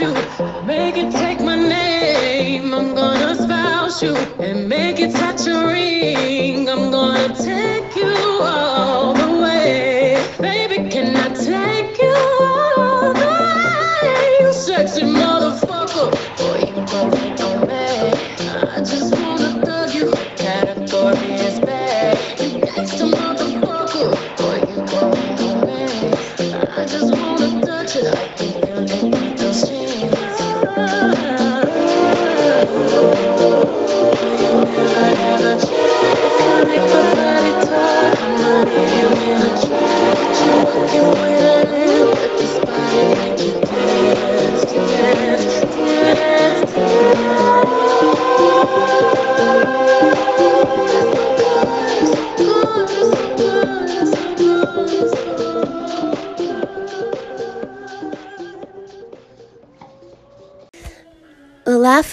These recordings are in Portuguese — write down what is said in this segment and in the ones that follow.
you, make it take my name. I'm gonna spouse you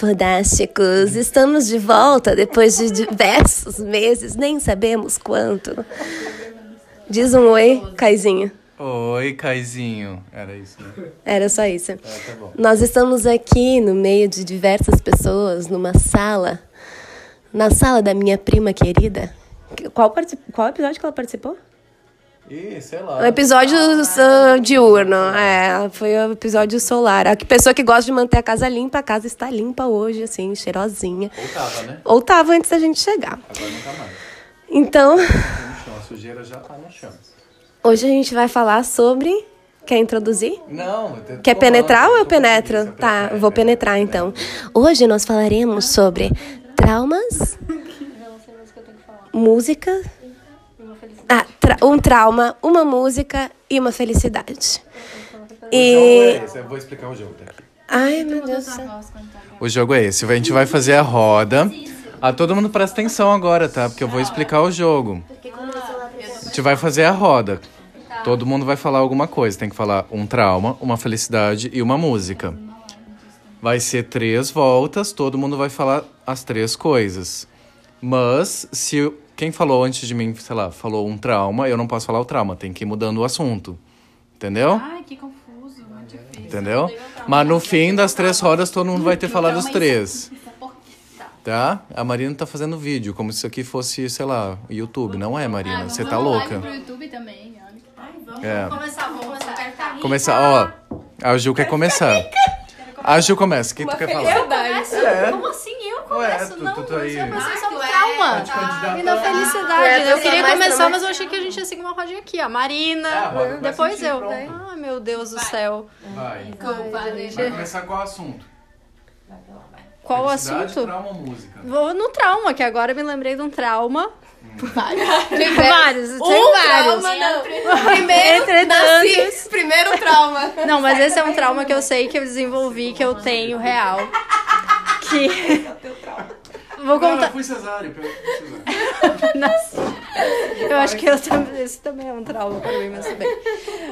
fodásticos! Estamos de volta depois de diversos meses, nem sabemos quanto. Diz um oi, Caizinho. Oi, Caizinho. Era isso, né? Era só isso. É, tá bom. Nós estamos aqui no meio de diversas pessoas, numa sala, na sala da minha prima querida. Qual. Qual episódio que ela participou? Ih, sei lá. O episódio uh, diurno, é, foi o episódio solar. A pessoa que gosta de manter a casa limpa, a casa está limpa hoje, assim, cheirosinha. Ou tava, né? Ou tava antes da gente chegar. Agora não tá mais. Então, chão, a sujeira já tá no chão. hoje a gente vai falar sobre. Quer introduzir? Não, eu Quer falando, penetrar ou eu penetro? preguiça, Tá, penetra, eu vou penetra, penetrar então. Hoje nós falaremos sobre traumas, música. Ah, tra- um trauma, uma música e uma felicidade. O jogo E. é esse, eu vou explicar o jogo daqui. Ai, meu Deus do céu. O jogo é esse, a gente vai fazer a roda. Ah, todo mundo presta atenção agora, tá? Porque eu vou explicar o jogo. A gente vai fazer a roda. Todo mundo vai falar alguma coisa. Tem que falar um trauma, uma felicidade e uma música. Vai ser três voltas, todo mundo vai falar as três coisas. Mas se quem falou antes de mim, sei lá, falou um trauma, eu não posso falar o trauma, tem que ir mudando o assunto. Entendeu? Ai, que confuso, muito difícil. Entendeu? Mas no fim das três rodas, todo mundo vai ter falado os três. Tá? A Marina tá fazendo vídeo, como se isso aqui fosse, sei lá, YouTube. Não é, Marina. Você tá louca. pro YouTube também, olha. É. Começar, vamos começar. Começar, ó. A Gil quer começar. A Gil começa. O que tu quer falar? começo? É. Como assim eu Ué, começo? tu- não, tu tá aí. eu só Ah. E na felicidade. Eu pessoa queria começar, mas eu achei que a gente ia seguir uma rodinha aqui. A Marina, É, a roda vai depois eu. pronto. Ah, meu Deus do céu. Vai. Culpa, gente. Vai começar qual assunto? Qual o assunto? trauma ou música? Vou no trauma, que agora eu me lembrei de um trauma. Tem Vários, tem Um vários. trauma, não. Primeiro, nasci, primeiro trauma. Não, mas esse é um trauma que eu sei que eu desenvolvi, que eu tenho real. Que. Vou Não, eu contar. fui cesárea. Eu fui. Nasci. Eu acho que eu também, esse também é um trauma pra mim, mas tudo bem.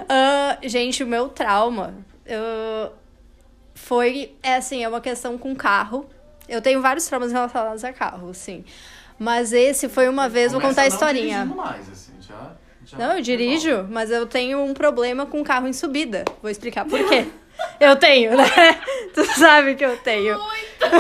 Ah, gente, o meu trauma eu- foi, é assim, é uma questão com carro. Eu tenho vários traumas relacionados a carro, sim. Mas esse foi uma vez, vou contar a não historinha. dirigindo mais, assim, já- já Não, eu dirijo, mas eu tenho um problema com carro em subida. Vou explicar por quê. Eu tenho, né? Tu sabe que eu tenho.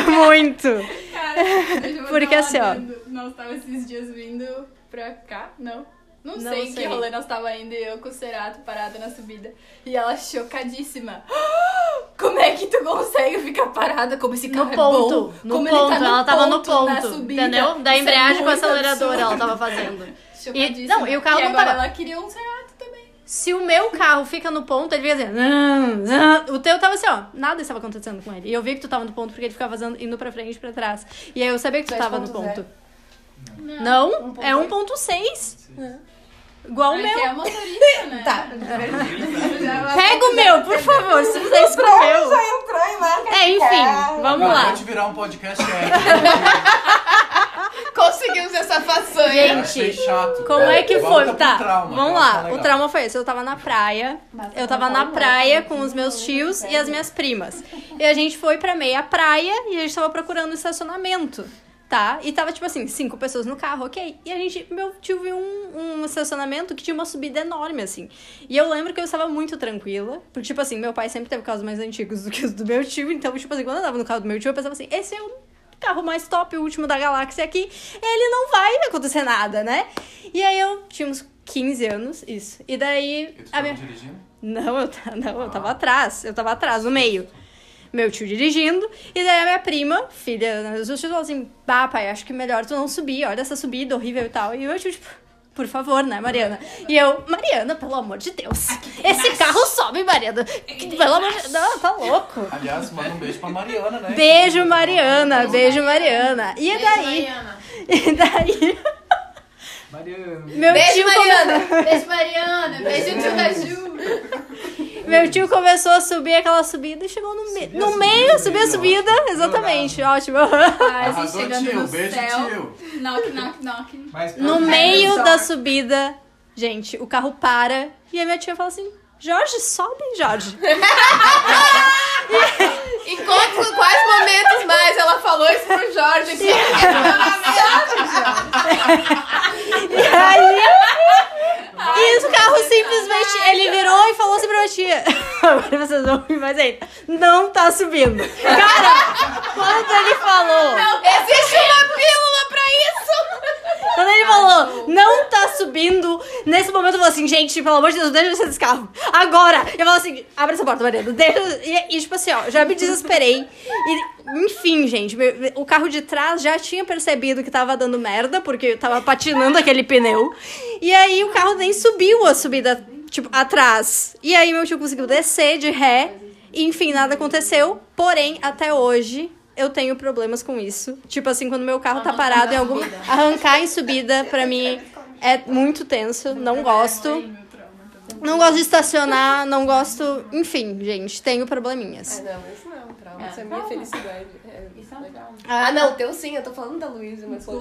Muito. Porque assim, ó. Nós tava esses dias vindo pra cá, não? Não, Não sei em sei. que rolê nós tava indo e eu com o Cerato parada na subida. E ela chocadíssima. Como é que tu consegue ficar parada? Como esse carro No é ponto, bom? no Como ponto, tá ela tava no ponto na ponto, subida. entendeu? Da é embreagem com o muito acelerador absurdo. ela tava fazendo. Chocadíssima. Não, e o carro e não agora tava- ela queria um Cerato. Se o meu carro fica no ponto, ele fica assim. "Zan, zan". O teu tava assim, ó. Nada estava acontecendo com ele. E eu vi que tu tava no ponto porque ele ficava fazendo- indo pra frente e pra trás. E aí eu sabia que tu tava no 2.0. ponto. Não, é 1.6. Igual o É meu. que é motorista, né? Tá. Pega o meu, por favor, se fizer isso com o meu. Já entrou em marca É, enfim, vamos lá. Pode virar um podcast épico. Conseguimos essa façanha. Gente, Achei chato. Como é que Volta foi? Tá, trauma, vamos que lá. O trauma foi esse. Eu tava na praia. Eu tava na praia com os meus tios e as minhas primas. E a gente foi pra meia praia e a gente tava procurando estacionamento. Tá? E tava, tipo assim, cinco pessoas no carro, ok. E a gente, meu tio viu um, um estacionamento que tinha uma subida enorme, assim. E eu lembro que eu estava muito tranquila, porque, tipo assim, meu pai sempre teve carros mais antigos do que os do meu tio, então, tipo assim, quando eu tava no carro do meu tio, eu pensava assim, esse é o carro mais top, o último da galáxia aqui, ele não vai acontecer nada, né? E aí eu tinha uns 15 anos, isso. E daí. E tu a minha... dirigindo? Não, eu, não, eu tava atrás. Eu tava atrás, no meio. Meu tio dirigindo. E daí a minha prima, filha dos meus tios, falou assim: Bah, pai, acho que melhor tu não subir. Olha essa subida horrível e tal. E o meu tio, tipo, por favor, né, Mariana? E eu, Mariana, pelo amor de Deus. Esse carro sobe, Mariana. Pelo amor de Deus. Não, tá louco. Aliás, manda um beijo pra Mariana, né? Beijo, Mariana. Beijo, Mariana. E Beijo, daí. Mariana. E daí. Mariana. Meu Beijo, tio Mariana. Beijo, Mariana. Beijo, tio da Ju. Meu tio começou a subir aquela subida e chegou no, me... no meio, subiu a subida. Exatamente, ótimo. Quase Arrasou, chegando tio. no Beijo, céu. tio. Knock, knock, knock. Pra No frente. meio da subida, gente, o carro para e a minha tia fala assim: Jorge, sobe, Jorge. Em quais momentos mais ela falou isso pro Jorge? aqui? E aí. E o carro simplesmente. Ele virou e falou assim pra minha tia: Agora vocês vão rir mais ainda. Não tá subindo. Cara, quando ele falou. Existe uma pílula pra isso! Quando ele falou, não tá subindo, nesse momento eu falei assim, gente, pelo amor de Deus, deixa eu descer desse carro. Agora! Eu falo assim, abre essa porta, Mariana, deixa. E, e, tipo assim, ó, já me desesperei. E, enfim, gente, o carro de trás já tinha percebido que tava dando merda, porque tava patinando aquele pneu. E aí o carro nem subiu a subida, tipo, atrás. E aí meu tio conseguiu descer de ré. E, enfim, nada aconteceu. Porém, até hoje. Eu tenho problemas com isso. Tipo assim, quando meu carro tá parado em algum. Arrancar em subida, pra mim, é muito tenso. Não gosto. Não gosto de estacionar, não gosto. Enfim, gente, tenho probleminhas. Não, isso não é isso é minha felicidade. É Isso é um trauma. Ah, não, teu sim, eu tô falando da Luísa, mas do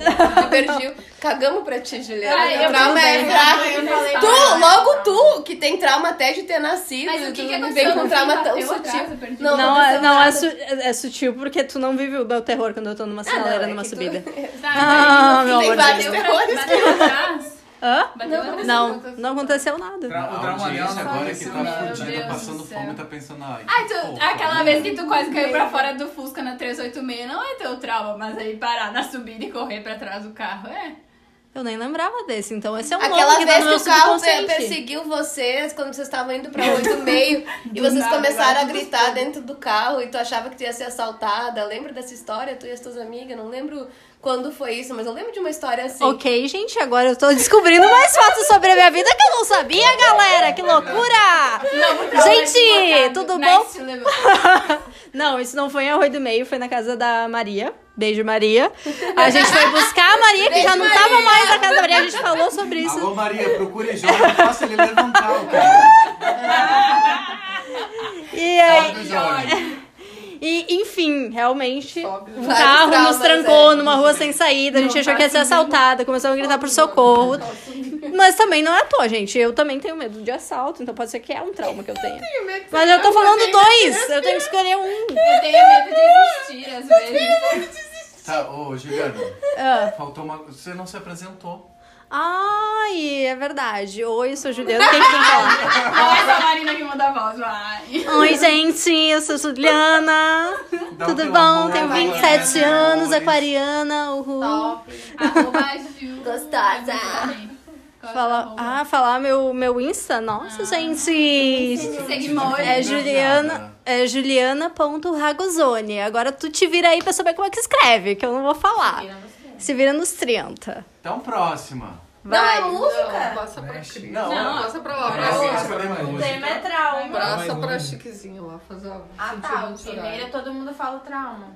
Pergil. Cagamos pra ti, Juliana. Ai, eu trauma é falei, Tu, logo tu, que tem trauma até de ter nascido. Mas o tu que que vem com um trauma tão sutil. Não, Não, é, não é, su- é sutil porque tu não vive o meu terror quando eu tô numa Ah, não, sinaleira é numa tu- subida. Ah, meu tem amor de vários pra, terrores. Hã? Bateu atrás? Não, não aconteceu nada. Tra- O trauma dela não agora que aconteceu tá. Meu fudida, passando fome, tá pensando, ai. Ai, tu, porra, aquela vez que tu quase caiu pra fora do Fusca na 386 não é teu trauma, mas aí parar na subida e correr pra trás do carro é. Eu nem lembrava desse, então esse é um Aquela nome que tá vez no que meu o carro perseguiu vocês quando vocês estavam indo pra 8,5 e vocês nada, começaram a gritar dentro do carro e tu achava que tu ia ser assaltada. Lembra dessa história? Tu e as tuas amigas? Não lembro quando foi isso, mas eu lembro de uma história assim. Ok, gente, agora eu tô descobrindo mais fatos sobre a minha vida que eu não sabia, galera! Que loucura! Gente, tudo bom? Não, isso não foi em Arroio do Meio, foi na casa da Maria. Beijo, Maria. A gente foi buscar a Maria, que já não tava mais na casa da Maria. A gente falou sobre isso. Alô, Maria, procure Jorge, faça ele levantar o cara. E aí, Sobe e, enfim, realmente, o Vários carro nos trancou é. numa rua sem saída. A gente achou que ia ser assaltada, começou a gritar por socorro. Mas também não é à toa, gente. Eu também tenho medo de assalto, então pode ser que é um trauma que eu tenha. Mas eu tô falando dois, eu tenho que escolher um. Eu tenho medo de existir às vezes. Tá, ô, Juliana, Ah. faltou uma... Você não se apresentou. Ai, é verdade. Oi, eu sou Juliana. Quem que tem que falar? Olha essa Marina que manda a voz, vai. Oi, gente, eu sou Juliana. Dá Tudo um bom? amor, Tenho dá 27 um anos, amores. aquariana, uhul. Top. Arroba Ju. Gostosa. Fala, ah, falar meu, meu Insta? Nossa, gente. Seguimores. É Juliana, é juliana.ragozone. Agora tu te vira aí pra saber como é que escreve, que eu não vou falar. Se vira nos 30. Então, próxima. Não, é música? Passa pra Cris. Não, Não. Passa pra lá. Passa, escolher pra- música. trauma. Passa pra Chiquezinho lá, fazer a Ah, tá. O primeiro todo mundo fala o trauma.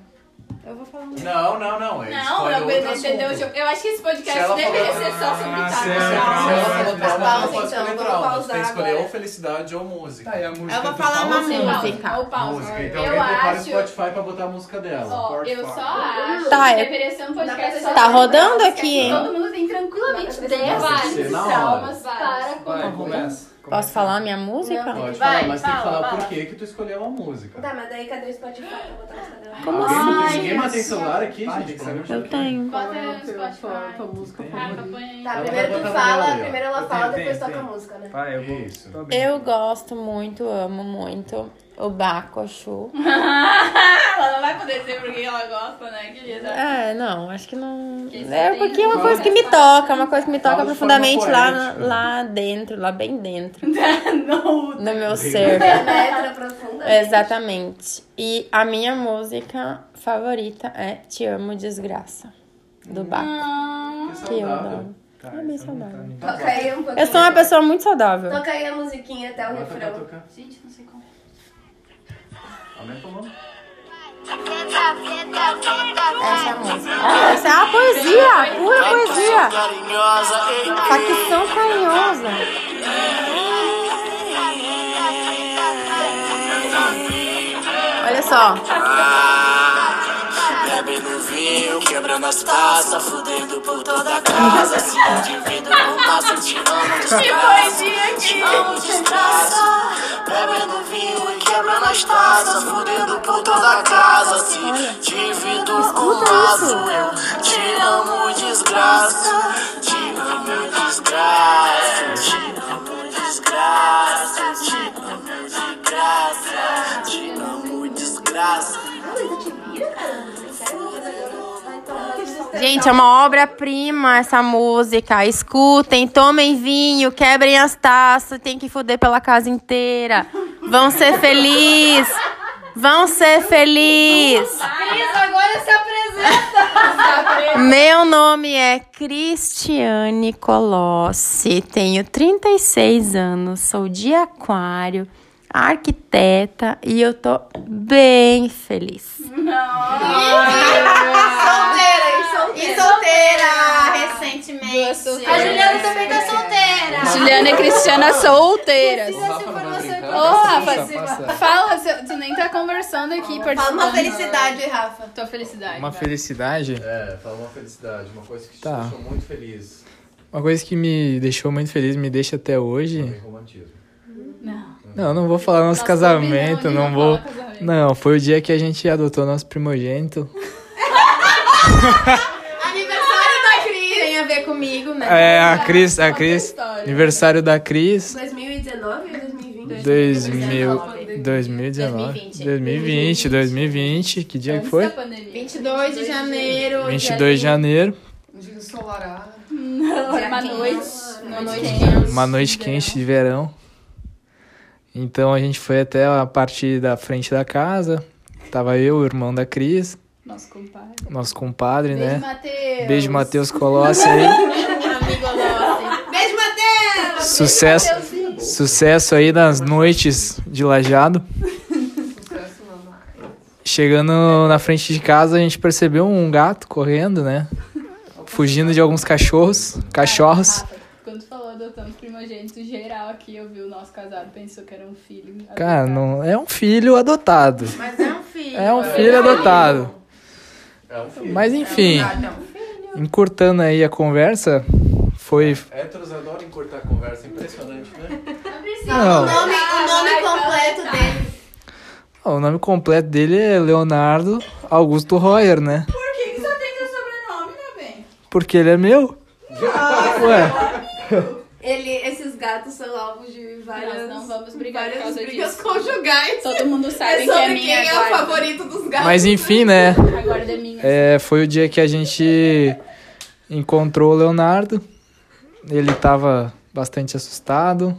Eu vou falar. Não, não, não. ele Não, escolhe não, outro entendeu? assunto. Eu acho que esse Se podcast ela deveria falou- ser só sobre Ah, trauma. Se ela falou Pausa, trauma, não pode então, escolher vamos trauma. Você pausar tem que escolher agora. ou felicidade ou música. Tá, e a música Eu vou tu falar fala uma ou não? música. Ou pausa. Música. Então eu alguém prepara o acho. Spotify pra botar a música dela. Ó, eu só acho Tá, que é- deveria ser um podcast só Tá sobre rodando aqui, que hein? Todo mundo tem tranquilamente 10 Vai, tem que ser na hora. traumas para Vai, contar. começa. Posso falar a minha música? Pode Vai, falar, mas tem que fala, falar fala. por que que tu escolheu a música. Tá, mas daí cadê o Spotify pra botar no Instagram? Como Alguém, assim? não tem- ninguém mais tem celular aqui, gente? Pelo Eu tenho. Bota é tua- Spotify. tua- tua música favorita? Tá, primeiro vai tu fala, primeiro ela fala, depois toca a música, né? Vai, eu vou. Eu gosto muito, amo muito o Bakushu. ela não vai poder dizer porque ela gosta, né, querida? É, não, acho que não. Que É porque é uma que coisa que me toca, uma coisa que me toca Fala profundamente lá, poética. lá dentro, lá bem dentro, não. no meu ser. Exatamente. E a minha música favorita é Te Amo Desgraça, do Baco. Que Que eu adoro. Cara, É bem tá saudável. aí um pouquinho. Eu sou uma pessoa muito saudável. Toca aí a musiquinha até o refrão. Gente, não sei como. Aumenta o volume. Essa é a música. Essa é uma poesia, pura poesia. Facção carinhosa. Olha só. Bebe no vinho, quebrando as taças, fudendo por toda a casa. Se indivíduo não passa, te amo, desgraça. Te amo, desgraça. Bebe no vinho e quebrando as taças, fudendo por toda a casa. Se divido um vaso, eu te amo, desgraça. Te amo, desgraça. Te amo, desgraça. Te amo, desgraça. Te amo, desgraça. Gente, é uma obra-prima essa música. Escutem, tomem vinho, quebrem as taças, tem que foder pela casa inteira. Vão ser felizes. Vão ser felizes. Cris, agora se apresenta! Meu nome é Cristiane Colossi, tenho 36 anos, sou de Aquário, arquiteta e eu tô bem feliz. Solteira, E solteira, recentemente. A Juliana também tá solteira. Juliana e Cristiana solteiras. Rafa. Ô, Rafa, Passa, passa. fala, tu nem tá conversando aqui, Fala uma felicidade, Rafa. Tua felicidade. Uma vai. felicidade. É, fala uma felicidade, uma coisa que te Tá. deixou muito feliz. Uma coisa que me deixou muito feliz, me deixa até hoje. Também romantismo. Não. Não, não vou falar nosso Nosso casamento, não vou. casamento. Não, foi o dia que a gente adotou nosso primogênito. Aniversário da Cris. Tem a ver comigo, né? É, a Cris, a Cris. Aniversário da Cris. 2019 ou 2020? 2000, 2019. 2020, 2020. Que dia que foi? da pandemia. 22 de janeiro. 22 de janeiro. Um dia ensolarado. Uma noite. Uma noite Uma noite quente de verão. Então a gente foi até a parte da frente da casa. Tava eu, o irmão da Cris, Nosso compadre. nosso compadre, Beijo, né? Matheus. Beijo, Matheus Colossi aí. Amigo nosso. Beijo, Matheus! Sucesso, sucesso aí nas noites de lajado. Chegando na frente de casa, a gente percebeu um gato correndo, né? Fugindo de alguns cachorros. Cachorros. Rafa, quando tu falou adotando primogênito geral aqui, eu vi o nosso casado, pensou que era um filho. Cara, adotado. não, é um filho adotado. Mas é um filho. É um filho adotado. É um filho. Mas enfim, encurtando aí a conversa, foi. Héteros adoram encurtar a conversa, impressionante, né? Não, O nome, o nome completo dele. o nome completo dele é Leonardo Augusto Royer, né? Por que, que só tem teu sobrenome, meu bem? Porque ele é meu. Ué, Ele, esses gatos são alvos de várias, Nós não vamos brigar por causa brigas disso. conjugais. Todo mundo sabe É que é minha quem é o favorito dos gatos. mas enfim, né? A guarda é minha. É, foi o dia que a gente encontrou o Leonardo. Ele tava bastante assustado.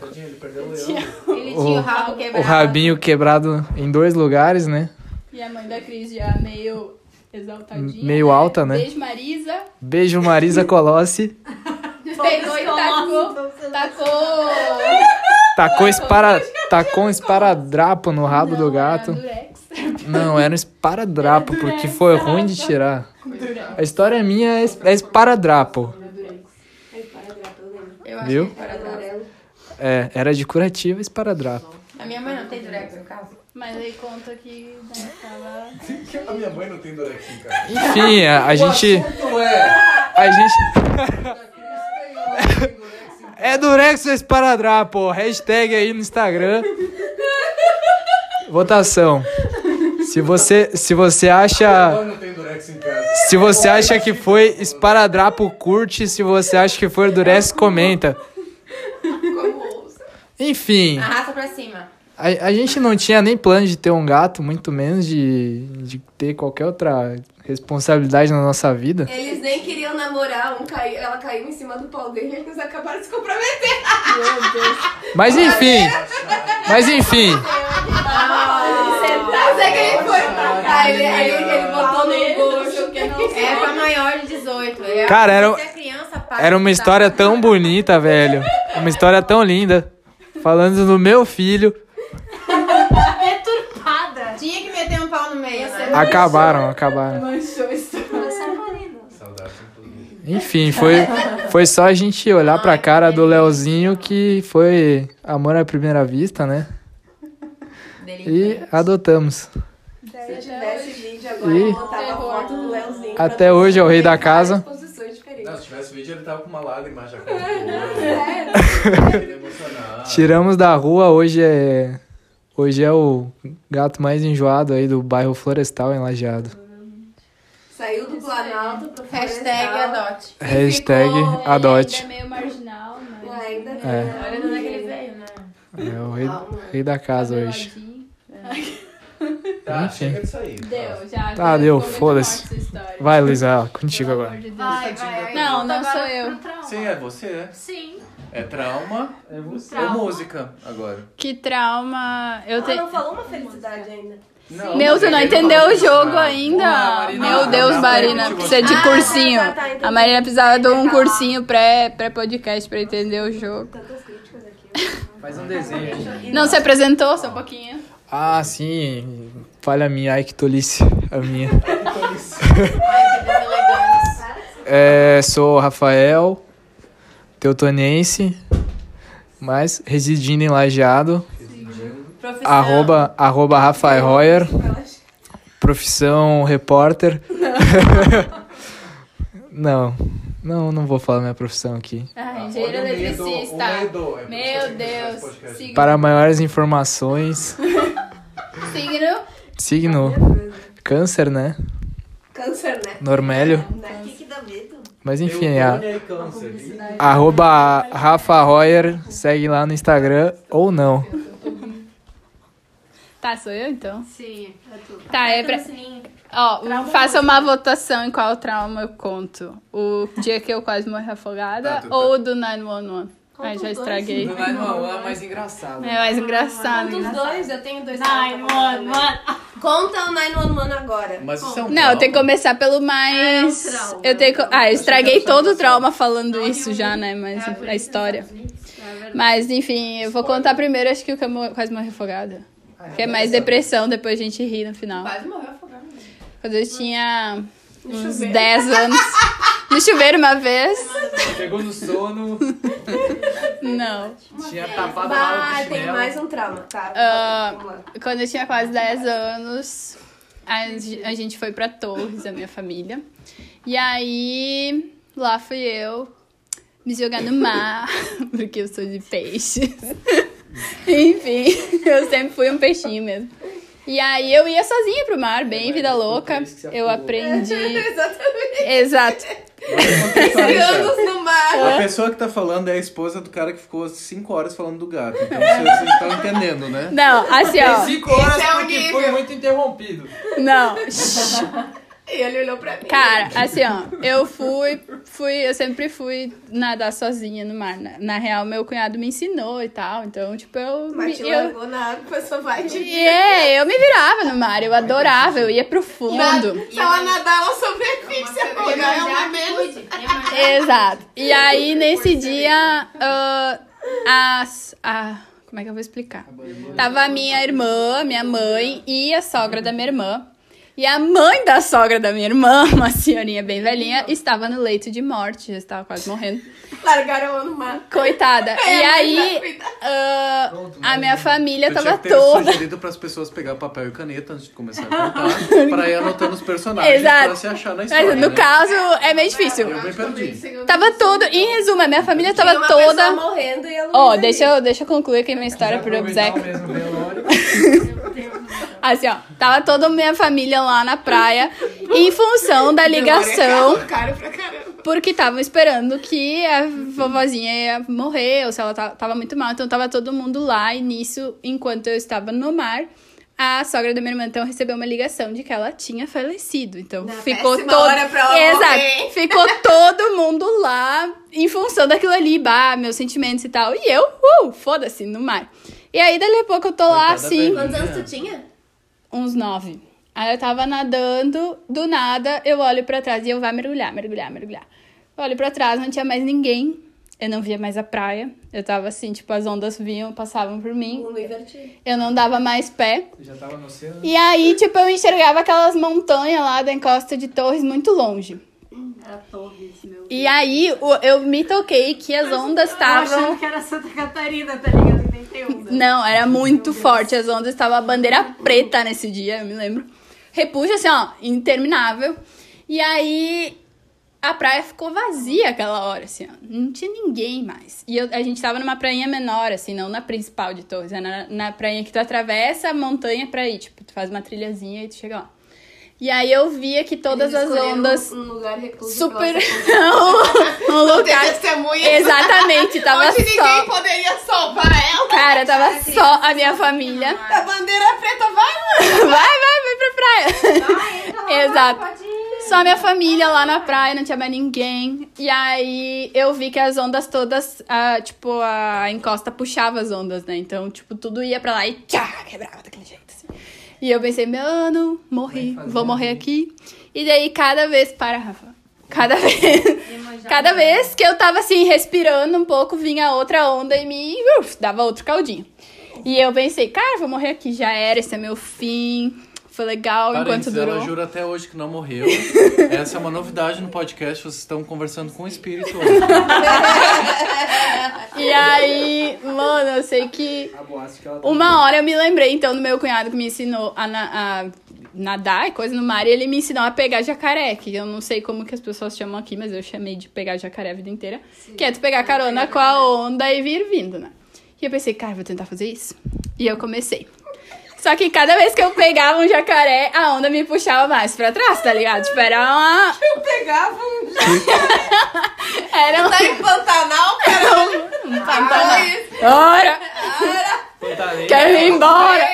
Tadinho, ele perdeu o leão. Ele tinha o rabo O quebrado. rabinho quebrado em dois lugares, né? E a mãe da Cris já meio exaltadinha. Meio alta, né? Beijo, Marisa. Beijo, Marisa Colossi. Pegou e tacou. Tacou. Tacou, espara... Tacou um esparadrapo no rabo do gato. Durex. Não, era um esparadrapo, porque foi ruim de tirar. A história minha é é esparadrapo. Eu acho Viu? que é esparadrapo. É, era de curativa esparadrapo. A minha mãe não tem durex no caso. Mas aí conta que né, tava. A minha mãe não tem Durex em casa. Enfim, a, a gente. É. A gente. É Durex ou esparadrapo? Hashtag aí no Instagram. Votação. Se você, se você acha. Se você acha que foi esparadrapo, curte. Se você acha que foi Durex, comenta. Enfim, Arrasta pra cima. a, a gente não tinha nem plano de ter um gato, muito menos de, de ter qualquer outra responsabilidade na nossa vida. Eles nem queriam namorar, um caiu, ela caiu em cima do pau dele e eles acabaram de se comprometer. Mas enfim, mas enfim, Mas que ele foi. Aí ele, ele botou no gosto. É pra maior de 18. É Cara, era- era uma tá? história tão bonita, velho. Uma história tão linda. Falando do meu filho, Deturpada. Tinha que meter um pau no meio, né? acabaram, acabaram. Manchou inclusive. Enfim, foi, foi só a gente olhar pra cara do Leozinho que foi amor à primeira vista, né? E adotamos. Se tivesse vídeo agora, eu botava a foto do Leozinho. pra Até hoje é o rei da casa. Posições diferentes. Não, se tivesse vídeo, ele tava com uma lágrima já com o emocionado. Tiramos da rua, hoje é. Hoje é o gato mais enjoado aí do bairro Florestal em Lajeado. Saiu do Planalto pro Hashtag Florestal. adote. Hashtag Ele adote. ainda é meio marginal, mas... Ainda É. Olha de onde é que ele veio, né? É o rei, rei da casa hoje. Cabeladinho. Tá, Enfim. chega disso aí. Deu, já. Tá, deu, foda-se. Vai, Luísa, contigo Pelo agora. de. Vai, vai. Não, não Agora sou eu. Sim, é você, é. Sim. É trauma É você. ou música agora? Que trauma. Eu Ela tenho. não falou uma felicidade ainda. Não, Meu, tu não entendeu o jogo ainda. Ah, Marina, Meu ah, Deus, Marina, precisa de tá, cursinho. tá, tá. A Marina precisava de um cursinho pré- pré-podcast pra entender o jogo. Tantas críticas aqui. Faz um desenho aí. Não se apresentou, só um pouquinho. Ah, sim. Falha minha, ai que tolice. A minha. É, sou Rafael, teutonense, mas residindo em Lajeado. Arroba, arroba Rafael Royer. Profissão repórter. Não, não, não vou falar minha profissão aqui. Ah, engenheiro eletricista. Meu Deus. Signo. Para maiores informações, Signo. signo câncer, né? Câncer, né? Normélio. O que que dá medo? Mas enfim, a, arroba Rafa Royer, segue lá no Instagram ou não. Tá, sou eu então? Sim. É tu. Tá, é pra. Ó, faça uma votação em qual trauma eu conto. O dia que eu quase morri afogada Tá, tá. ou o do 911? Ai, já estraguei. é mais engraçado. É mais engraçado. Conta os né? dois, eu tenho dois. Ai, mano, mano. Conta o 911 agora. Mas isso é um Não, eu tenho que começar pelo mais. É um trauma. eu tenho que... Ah, eu estraguei todo o trauma falando isso já, né? Mas a história. Mas enfim, eu vou contar primeiro, acho que o que eu mo- quase morri afogada. Que é mais depressão, depois a gente ri no final. Quase morreu afogado. Quando eu tinha uns 10 anos. No chuveiro uma vez. Chegou no sono, Não. tinha tapado Bah, tem mais um trauma. Tá, Ah, vamos lá. Quando eu tinha quase 10 anos, a, ge- a gente foi pra Torres, a minha família. E aí, lá fui eu me jogar no mar, porque eu sou de peixe. Enfim, eu sempre fui um peixinho mesmo. E aí eu ia sozinha pro mar, bem vida louca. Eu aprendi. Exatamente. Exato. Anos no mar. A pessoa que tá falando é a esposa do cara que ficou 5 horas falando do gato. Então vocês vocês estão entendendo, né? Não, assim, ó. Cinco horas Esse é o porque nível. foi muito interrompido. Não. E ele olhou pra mim. Cara, assim, ó, eu fui, fui, eu sempre fui nadar sozinha no mar. Na, na real, meu cunhado me ensinou e tal, então, tipo, eu... Mas te me- eu largou na água, só vai de e é, eu me virava no mar, eu adorava, eu ia pro fundo. Se ela nadar, ela sobrevive. Se afogar, é uma menos. Exato. E aí, nesse dia, ah, as, a, como é que eu vou explicar? Tava a minha irmã, minha mãe e a sogra da minha irmã. E a mãe da sogra da minha irmã, uma senhorinha bem velhinha, estava no leito de morte, já estava quase morrendo. Largaram ela no mar. Coitada. É, e aí, cuidar. ah, a minha família Eu tava tinha que ter toda. sugerido para as pessoas pegar papel e caneta antes de começar a contar, para ir anotando os personagens Exato. para se achar na história. Mas no né? caso, é meio difícil. Eu me perdi. Tava todo, em resumo, a minha família tava Tinha uma toda. morrendo e ela Ó, deixa eu, deixa eu concluir aqui minha história por obséquio. Assim, ó, tava toda a minha família lá na praia em função da ligação, Caro pra caramba. porque estavam esperando que a vovozinha ia morrer, ou se ela ta- tava muito mal, então tava todo mundo lá, e nisso, enquanto eu estava no mar, a sogra da minha irmã então recebeu uma ligação de que ela tinha falecido. Então ficou péssima todo. hora pra Exato. morrer. Ficou todo mundo lá em função daquilo ali, bah, meus sentimentos e tal. E eu, uh, foda-se, no mar. E aí, dali a pouco, eu tô lá Coitada assim Quantos anos tu tinha? Uns nove. Aí eu tava nadando, do nada eu olho pra trás e eu vai mergulhar, mergulhar, mergulhar. Eu olho pra trás, não tinha mais ninguém. Eu não via mais a praia. Eu tava assim, tipo, as ondas vinham, passavam por mim. Um. Eu não dava mais pé. Já tava no oceano. E aí, tipo, eu enxergava aquelas montanhas lá da encosta de Torres muito longe. E aí, eu me toquei que as ondas estavam. que era Santa Catarina, tá ligado? Que nem tem onda. Não, era muito forte. As ondas estavam a bandeira preta nesse dia, eu me lembro. Repuxo assim, ó, interminável. E aí a praia ficou vazia aquela hora, assim, ó. Não tinha ninguém mais. E eu- a gente tava numa prainha menor, assim, não na principal de Torres. É na, na prainha que tu atravessa a montanha pra ir. Tipo, tu faz uma trilhazinha e tu chega lá. E aí eu via que todas Eles as ondas. Um lugar recluso. Super. um, um lugar. testemunha. Exatamente, tava Onde ninguém só. poderia salvar ela. Cara, tava só a minha família. A bandeira preta vai, Vai, vai, vai pra praia. Exato. Só minha família lá na praia, não tinha mais ninguém. E aí eu vi que as ondas todas, ah, tipo, a encosta puxava as ondas, né? Então, tipo, tudo ia pra lá e tchá, quebrava daquele jeito. E eu pensei, mano, morri, vou morrer aqui. E daí cada vez, para, Rafa. Cada vez, cada vez que eu tava assim, respirando um pouco, vinha outra onda e me uf, dava outro caldinho. E eu pensei, cara, vou morrer aqui, já era, esse é meu fim. Foi legal enquanto Parênteses, durou. ela jura até hoje que não morreu. Essa é uma novidade no podcast, vocês estão conversando com o espírito. E aí, mano, eu sei que tá uma hora eu me lembrei, então, do meu cunhado que me ensinou a, na- a nadar e coisa no mar, e ele me ensinou a pegar jacaré, que eu não sei como que as pessoas chamam aqui, mas eu chamei de pegar jacaré a vida inteira. que é tu pegar carona com a onda e vir vindo, né? E eu pensei, cara, vou tentar fazer isso. E eu comecei. Só que cada vez que eu pegava um jacaré, a onda me puxava mais pra trás, tá ligado? Tipo, era uma. Eu pegava um Era uma. tá em Pantanal, cara. Um Pantanal. isso. Ora! Pantanal. Quero ir embora!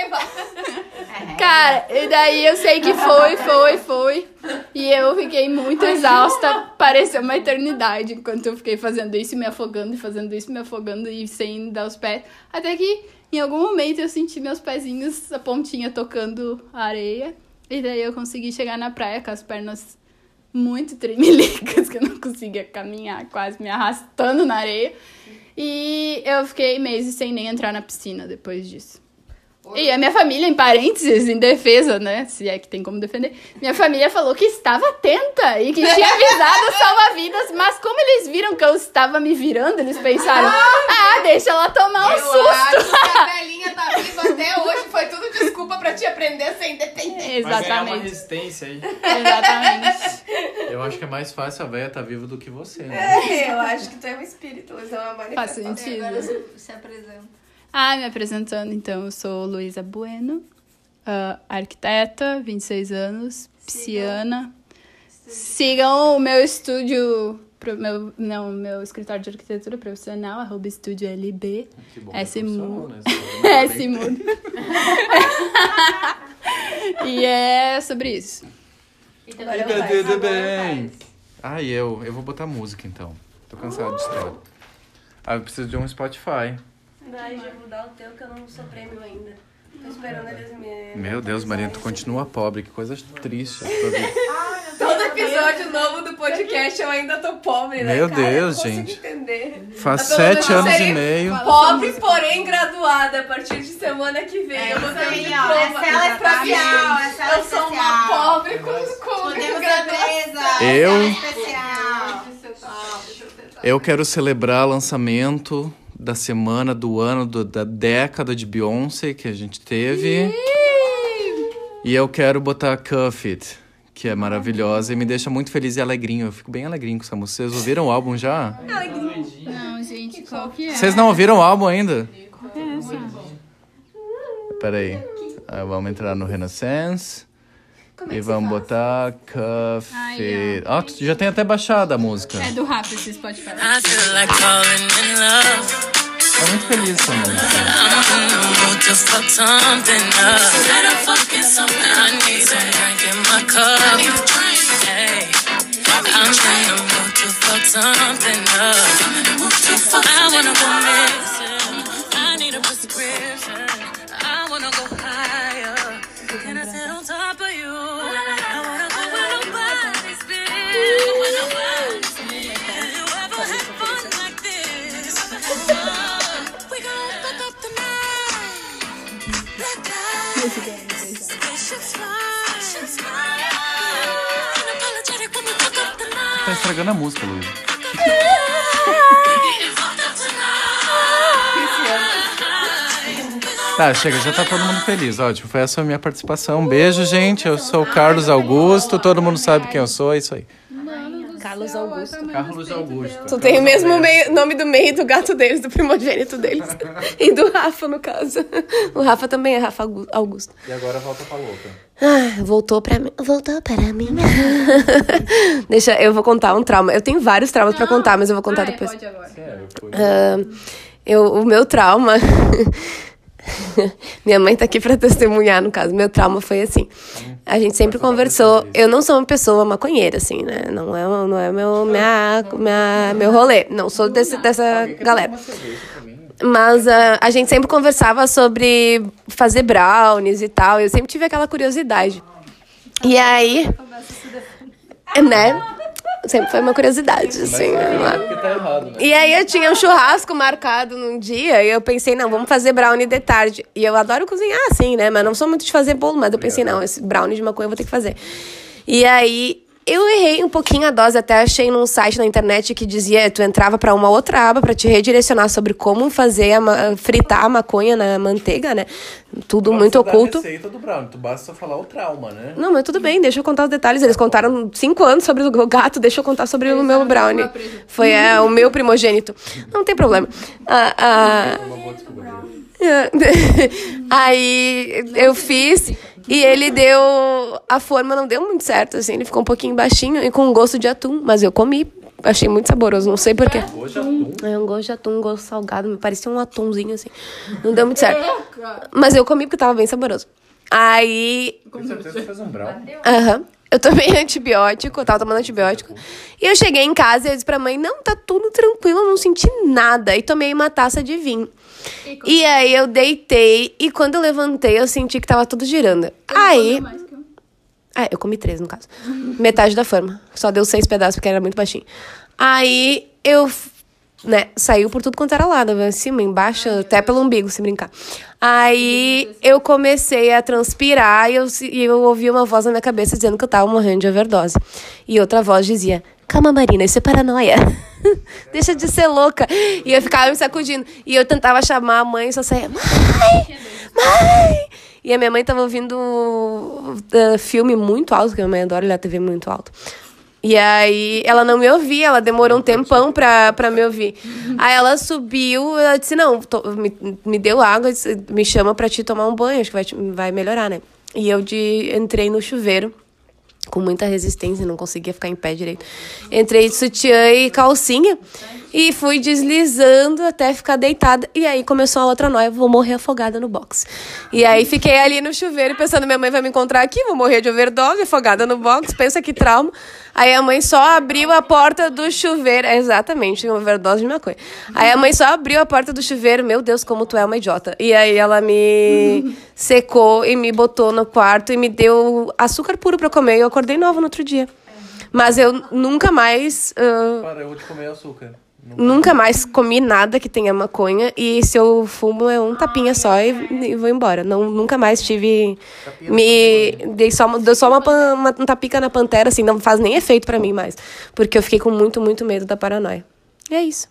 Cara, e daí eu sei que foi, foi, foi. E eu fiquei muito exausta. Pareceu uma eternidade enquanto eu fiquei fazendo isso, me afogando, e fazendo isso, me afogando e sem dar os pés. Até que em algum momento eu senti meus pezinhos, a pontinha tocando a areia. E daí eu consegui chegar na praia com as pernas muito tremelicas, que eu não conseguia caminhar, quase me arrastando na areia. E eu fiquei meses sem nem entrar na piscina depois disso. E a minha família, em parênteses, em defesa, né? Se é que tem como defender. Minha família falou que estava atenta e que tinha avisado salva-vidas, mas como eles viram que eu estava me virando, eles pensaram: ah, deixa ela tomar um Eu acho susto. que a velhinha tá viva até hoje. Foi tudo desculpa pra te aprender a ser independente. Vai ganhar uma Exatamente. resistência aí. Exatamente. Eu acho que é mais fácil a véia estar viva do que você, né? É, eu acho que tu é um espírito, mas é uma Faz manifestação. sentido. Agora se, se apresenta. Ah, me apresentando, então, eu sou Luísa Bueno, ah, arquiteta, 26 anos, pisciana. Sigam o meu estúdio, pro- meu, não, meu escritório de arquitetura profissional, arroba estúdio LB. Que bom. É é profissional, Simu. né? É, Simundo. e é sobre isso. Faço. tudo bem. Ah, e eu? Eu vou botar música então. Tô cansado de história. Ah, eu preciso de um Spotify. Ai, já vou dar o teu que eu não sou prêmio ainda. Tô esperando eles me. Meu Deus, Maria, tu continua pobre. Que coisa triste. Todo episódio novo do podcast eu ainda tô pobre, né? Meu cara? Deus, eu não gente. entender. Faz Pelo sete anos e meio. Pobre, porém graduada a partir de semana que vem. É eu vou ter um aí, diploma. Essa ela é pra especial, essa ela é Eu sou uma especial. pobre com, com Podemos graduação. certeza. Eu- é especial. Eu quero celebrar o lançamento da semana, do ano, do- da década de Beyoncé que a gente teve. E eu quero botar Cuff It, que é maravilhosa e me deixa muito feliz e alegrinho. Eu fico bem alegrinho com essa música. Vocês ouviram o álbum já? Não, gente, qual que é? Vocês não ouviram o álbum ainda? Peraí. Ah, vamos entrar no Renaissance. E vamos botar It. Ó, tu já tem até baixado a música. É do esse Spotify. Falling in love. Tá muito feliz essa música. I'm in the mood to fuck something up. I need some drink estragando a música, Luiz. Tá, chega, já tá todo mundo feliz. Ótimo, foi essa a minha participação. Um beijo, gente. Eu sou o Carlos Augusto. Todo mundo sabe quem eu sou, é isso aí. Carlos Augusto. Carlos Augusto. Tu tem o mesmo meio- nome do meio do gato deles, do primogênito deles. e do Rafa, no caso. O Rafa também é Rafa Augu- Augusto. E agora volta pra louca. Ah, voltou pra mim. Voltou para mim. Deixa, eu vou contar um trauma. Eu tenho vários traumas pra contar, mas eu vou contar Ah, depois. pode agora. Ah, eu, o meu trauma. Minha mãe tá aqui pra testemunhar, no caso. Meu trauma foi assim. A gente sempre conversou. Eu não sou uma pessoa maconheira, assim, né? Não é, não é meu, minha, minha, meu rolê. Não sou desse, dessa galera. Mas ah, a gente sempre conversava sobre fazer brownies e tal. Eu sempre tive aquela curiosidade. E aí. Né? Sempre foi uma curiosidade, assim. né? Porque tá errado, né? E aí eu tinha um churrasco marcado num dia e eu pensei, não, vamos fazer brownie de tarde. E eu adoro cozinhar, assim, né? Mas não sou muito de fazer bolo, mas eu pensei, não, esse brownie de maconha eu vou ter que fazer. E aí eu errei um pouquinho a dose, até achei num site na internet que dizia, tu entrava pra uma outra aba pra te redirecionar sobre como fazer a fritar a maconha na manteiga, né? Tudo muito oculto. receita do Brown. Tu basta falar o trauma, né? Não, mas tudo bem, deixa eu contar os detalhes. Eles contaram cinco anos sobre o gato, deixa eu contar sobre o meu brownie. Foi é, o meu primogênito. Não tem problema. Ah, ah, desculpa. Aí eu fiz e ele deu. A forma não deu muito certo, assim. Ele ficou um pouquinho baixinho e com gosto de atum. Mas eu comi. Achei muito saboroso, não sei porquê. Atum. É um gosto de atum, um gosto salgado. Me parecia um atumzinho, assim. Não deu muito certo. Mas eu comi porque tava bem saboroso. Aí Com certeza fez um Brown. Aham. Eu tomei antibiótico, eu tava tomando antibiótico. E eu cheguei em casa e eu disse pra mãe, não, tá tudo tranquilo, eu não senti nada. E tomei uma taça de vinho. E aí eu deitei e quando eu levantei eu senti que tava tudo girando. Aí... Ah, eu comi três, no caso. Metade da forma. Só deu seis pedaços porque era muito baixinho. Aí eu, né, saiu por tudo quanto era lado. Em cima, embaixo, até pelo umbigo, se brincar. Aí eu comecei a transpirar e eu, e eu ouvi uma voz na minha cabeça dizendo que eu tava morrendo de overdose. E outra voz dizia: Calma, Marina, isso é paranoia. Deixa de ser louca. E eu ficava me sacudindo. E eu tentava chamar a mãe e só saía: Mãe! Mãe! E a minha mãe tava ouvindo uh, filme muito alto, que a minha mãe adora olhar a TV muito alto. E aí ela não me ouvia, ela demorou um tempão pra, pra me ouvir. Aí ela subiu, ela disse, não, to- me, me deu água, disse, me chama pra te tomar um banho, acho que vai, vai melhorar, né? E eu de, entrei no chuveiro com muita resistência, não conseguia ficar em pé direito. Entrei de sutiã e calcinha e fui deslizando até ficar deitada. E aí começou a outra noia, vou morrer afogada no box. E aí fiquei ali no chuveiro pensando, minha mãe vai me encontrar aqui, vou morrer de overdose, afogada no box, pensa que trauma. Aí a mãe só abriu a porta do chuveiro, é exatamente, uma overdose de maconha. Aí a mãe só abriu a porta do chuveiro, meu Deus, como tu é uma idiota. E aí ela me secou e me botou no quarto e me deu açúcar puro pra eu comer e eu acordei nova no outro dia. Mas eu nunca mais. ah, Parou de comer açúcar. Nunca mais comi nada que tenha maconha. E se eu fumo é um tapinha só e, e vou embora. Não, nunca mais tive. Me. Dei só, uma- dei só uma, uma, um tapica na pantera, assim, não faz nem efeito pra mim mais. Porque eu fiquei com muito, muito medo da paranoia. E é isso.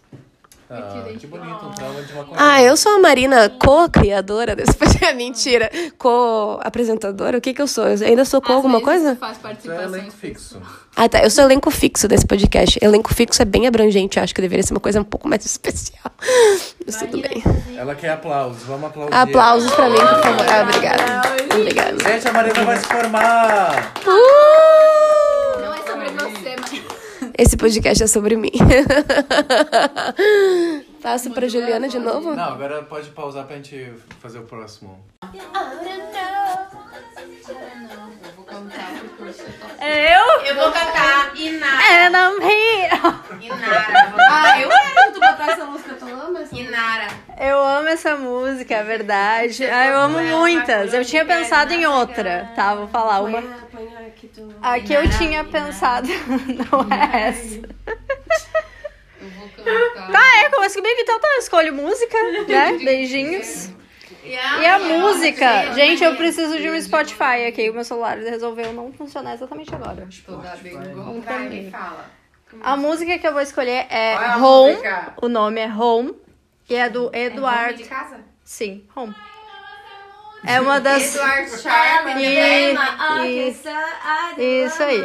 Ah, que bonito, um trauma de maconha. Ah, eu sou a Marina, co-criadora desse podcast. Mentira. Co-apresentadora? O que que eu sou? Eu ainda sou co alguma coisa? Faz Tu é elenco fixo. Ah, tá. Eu sou elenco fixo desse podcast. Elenco fixo é bem abrangente. Eu acho que deveria ser uma coisa um pouco mais especial. Mas tudo bem. Ela quer aplausos, vamos aplaudir. Aplausos pra mim, por favor. Ah, obrigada. Obrigada. Gente, a Marina vai se formar. Uh! Não é sobre você, mas. Esse podcast é sobre mim. Passo pra Juliana de novo? Não, agora pode pausar pra gente fazer o próximo. Eu? Eu vou cantar Inara. É, não ri. Inara. Ah, eu quero tu botar essa música, tu ama essa? Inara. Eu amo essa música, é verdade. Ah, eu amo muitas. Eu tinha pensado em outra, tá? Vou falar uma. Aqui eu tinha pensado não é essa. Eu vou cantar. Tá, é, começa comigo, então tá, eu escolho música, né? Beijinhos. E a música, gente, eu preciso de um Spotify aqui. O meu celular resolveu não funcionar exatamente agora. Me fala. A música que eu vou escolher é é Home. O nome é Home. E é do Eduardo. de casa? Sim, Home. É uma das. Eduardo Sharp. E- E... Isso aí.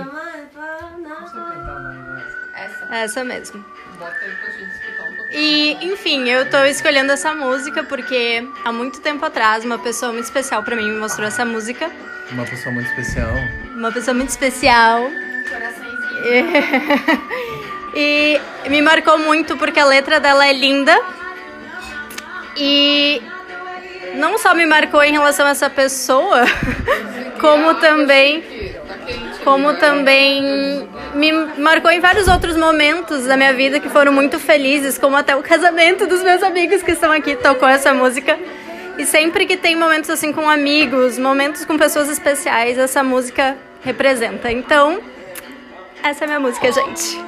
Essa. Essa mesmo. Bota aí pra gente escutar um pouquinho. E, enfim, eu tô escolhendo essa música porque há muito tempo atrás uma pessoa muito especial pra mim me mostrou essa música. Uma pessoa muito especial. Uma pessoa muito especial. Coraçãozinho. E me marcou muito porque a letra dela é linda. E não só me marcou em relação a essa pessoa, como também Tá como também me marcou em vários outros momentos da minha vida que foram muito felizes, como até o casamento dos meus amigos que estão aqui tocou essa música. E sempre que tem momentos assim com amigos, momentos com pessoas especiais, essa música representa. Então, essa é a minha música, gente.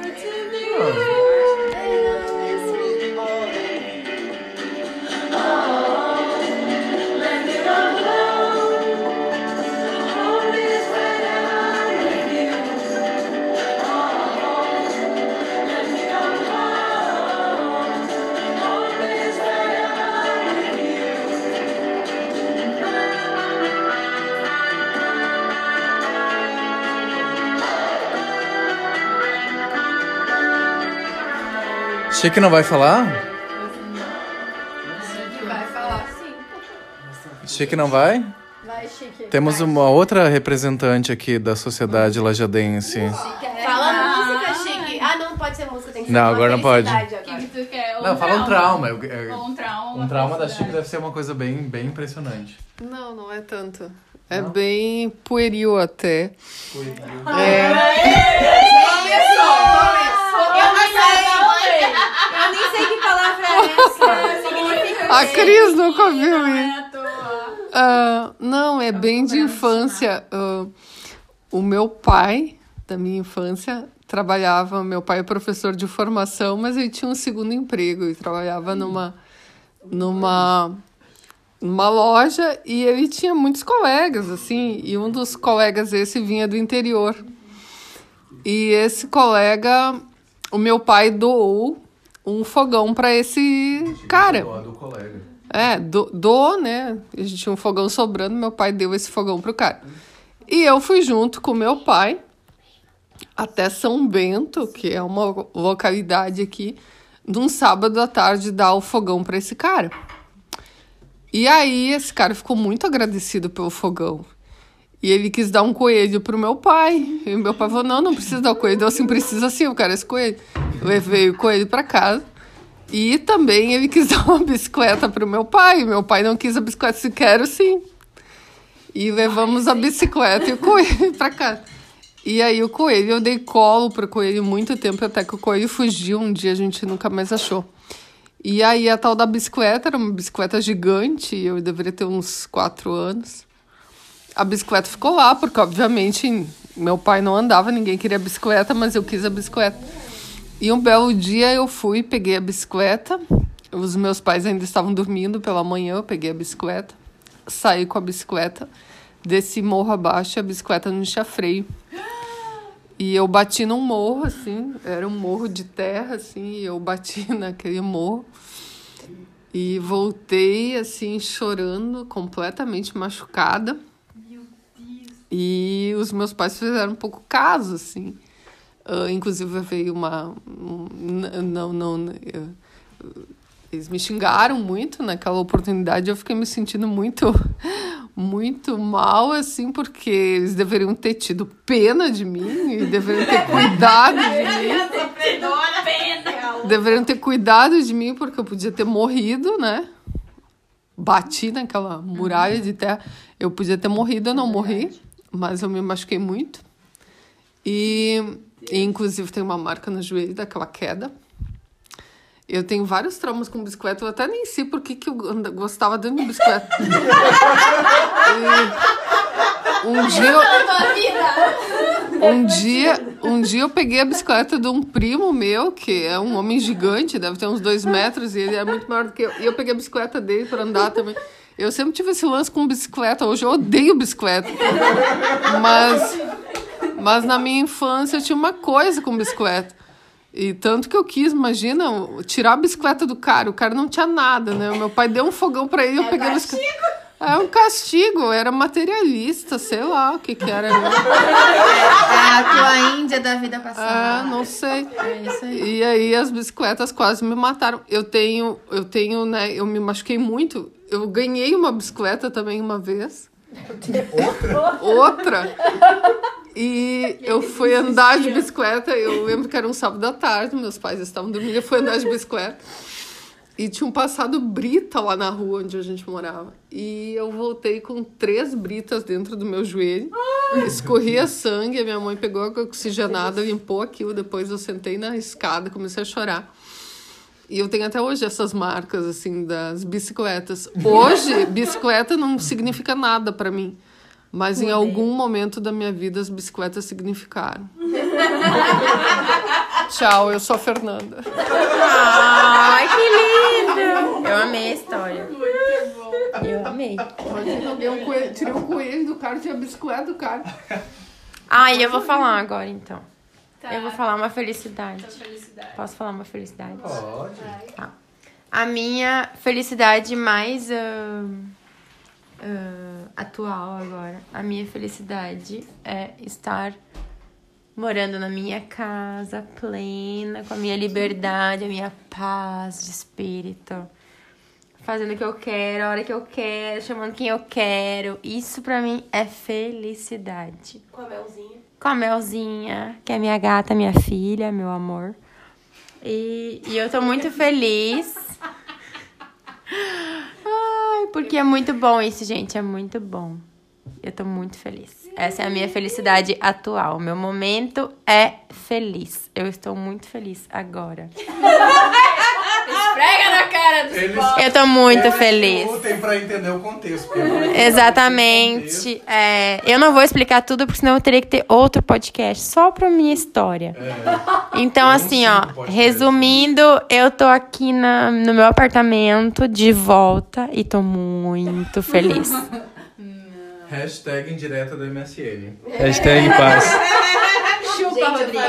Chique não vai falar? Vai falar sim. Chique não vai? Vai, Chique. Temos uma outra representante aqui da sociedade lajadense. Fala música, Chique. Ah, não pode ser música, tem que ser Não, agora não pode. O que, agora. que tu quer? Ou Não, fala um trauma. eu- eu- Ou um trauma. Um trauma da Chique deve ser uma coisa bem, bem impressionante. Não, não é tanto. É bem pueril até. Eu nem sei que palavra é essa. Significa A Cris nunca viu isso. Ah, não, é bem de infância. Ah, o meu pai, da minha infância, trabalhava. Meu pai é professor de formação, mas ele tinha um segundo emprego e trabalhava numa, numa, numa loja e ele tinha muitos colegas, assim, e um dos colegas esse vinha do interior. E esse colega, o meu pai doou um fogão para esse cara. do colega. É, do, do, né? A gente tinha um fogão sobrando, meu pai deu esse fogão pro cara. E eu fui junto com meu pai até São Bento, que é uma localidade aqui, num sábado à tarde dar o fogão para esse cara. E aí esse cara ficou muito agradecido pelo fogão. E ele quis dar um coelho pro meu pai. E meu pai falou: não, não precisa dar o coelho. Eu assim, precisa sim, eu quero esse coelho. Levei o coelho para casa. E também ele quis dar uma bicicleta pro meu pai. Meu pai não quis a bicicleta, se quero sim. E levamos a bicicleta e o coelho para casa. E aí o coelho, eu dei colo pro coelho muito tempo, até que o coelho fugiu. Um dia a gente nunca mais achou. E aí a tal da bicicleta era uma bicicleta gigante, eu deveria ter uns quatro anos. A bicicleta ficou lá, porque obviamente meu pai não andava, ninguém queria bicicleta, mas eu quis a bicicleta. E um belo dia eu fui, peguei a bicicleta. Os meus pais ainda estavam dormindo pela manhã, eu peguei a bicicleta, saí com a bicicleta, desci morro abaixo e a bicicleta não tinha freio. E eu bati num morro, assim, era um morro de terra, assim, e eu bati naquele morro. E voltei, assim, chorando, completamente machucada. E os meus pais fizeram um pouco caso, assim. Ah, inclusive veio uma. um- não, não. eles me xingaram muito naquela oportunidade. Eu fiquei me sentindo muito, muito mal, assim, porque eles deveriam ter tido pena de mim e deveriam ter cuidado de mim. Deveriam ter cuidado de mim, porque eu podia ter morrido, né? Bati naquela muralha de terra. Eu podia ter morrido, eu não morri, mas eu me machuquei muito. E, e, inclusive, tem uma marca no joelho daquela queda. Eu tenho vários traumas com bicicleta. Eu até nem sei por que, que eu gostava de bicicleta. E um dia, eu- um dia, um dia eu peguei a bicicleta de um primo meu, que é um homem gigante, deve ter uns dois metros, e ele é muito maior do que eu. E eu peguei a bicicleta dele para andar também. Eu sempre tive esse lance com bicicleta. Hoje eu odeio bicicleta. Mas, mas na minha infância eu tinha uma coisa com bicicleta. E tanto que eu quis, imagina, tirar a bicicleta do cara. O cara não tinha nada, né? O meu pai deu um fogão pra ele e eu peguei a bicicleta. É um castigo, era materialista, sei lá o que que era. É a tua Índia da vida Ah, passada. não sei. É isso aí. E aí as bicicletas quase me mataram. Eu tenho, eu tenho, né? Eu me machuquei muito. Eu ganhei uma bicicleta também uma vez. Outra? Outra. E eu fui andar de bicicleta. Eu lembro que era um sábado à tarde, meus pais estavam dormindo. Eu fui andar de bicicleta. E tinham passado brita lá na rua onde a gente morava. E eu voltei com três britas dentro do meu joelho. Escorria sangue, a minha mãe pegou água oxigenada, limpou aquilo. Depois eu sentei na escada, comecei a chorar. E eu tenho até hoje essas marcas, assim, das bicicletas. Hoje, bicicleta não significa nada pra mim. Mas em algum momento da minha vida, as bicicletas significaram. Tchau, eu sou a Fernanda. Ai, que lindo! Eu amei a história. Eu amei. Um coelho, tirei o coelho do cara, tirei a bicicleta do cara. Ah, e eu vou falar agora, então. Tá. Eu vou falar uma felicidade. Felicidade. Posso falar uma felicidade? Pode. Tá. A minha felicidade mais ah, ah, atual agora, a minha felicidade é estar morando na minha casa, plena, com a minha liberdade, a minha paz de espírito. Fazendo o que eu quero, a hora que eu quero, chamando quem eu quero. Isso pra mim é felicidade. Com a Melzinha. Com a Melzinha, que é minha gata, minha filha, meu amor. E, e eu tô muito feliz. Porque é muito bom isso, gente. É muito bom. Eu tô muito feliz. Essa é a minha felicidade atual. Meu momento é feliz. Eu estou muito feliz agora. Esfrega na cara dos Eles-. Eu tô muito Eles feliz. lutem pra entender o contexto. é Exatamente. É, eu não vou explicar tudo, porque senão eu teria que ter outro podcast só pra minha história. Então, assim, ó, resumindo, eu tô aqui na, no meu apartamento de volta e tô muito feliz. Hashtag indireta do MSN. Hashtag paz. Chupa, Rodrigo.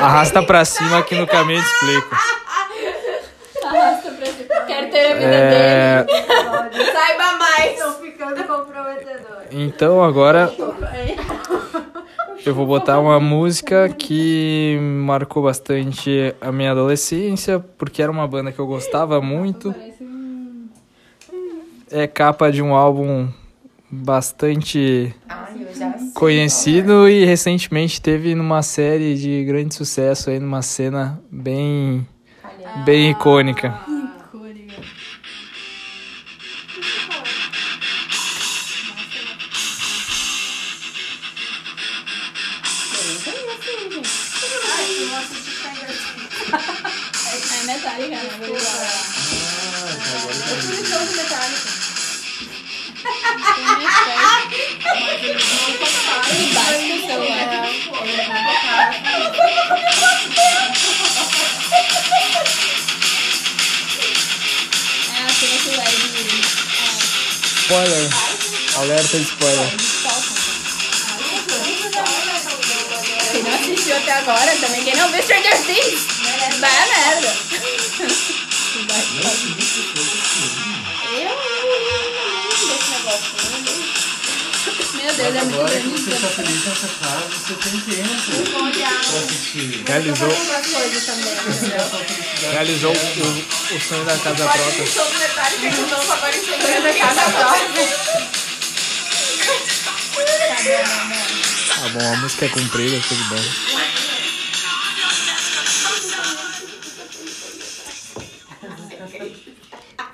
Arrasta pra cima que no caminho eu te explico. Arrasta pra cima. Quero ter a vida É, dele. Saiba mais. Tô ficando comprometedor. então agora eu vou botar uma música que marcou bastante a minha adolescência, porque era uma banda que eu gostava muito. É capa de um álbum bastante conhecido e recentemente teve numa série de grande sucesso aí numa cena bem bem icônica. Spoiler. Alerta spoiler. Quem não assistiu até agora também, quem não viu Stranger Things, vai a merda. Meu Deus, é muito Agora que grande. você tá feliz nessa casa, você tem tempo pra assistir. Realizou, Outras coisas também, entendeu? realizou o, o sonho da casa própria. Tá bom, a música é comprida, tudo bem.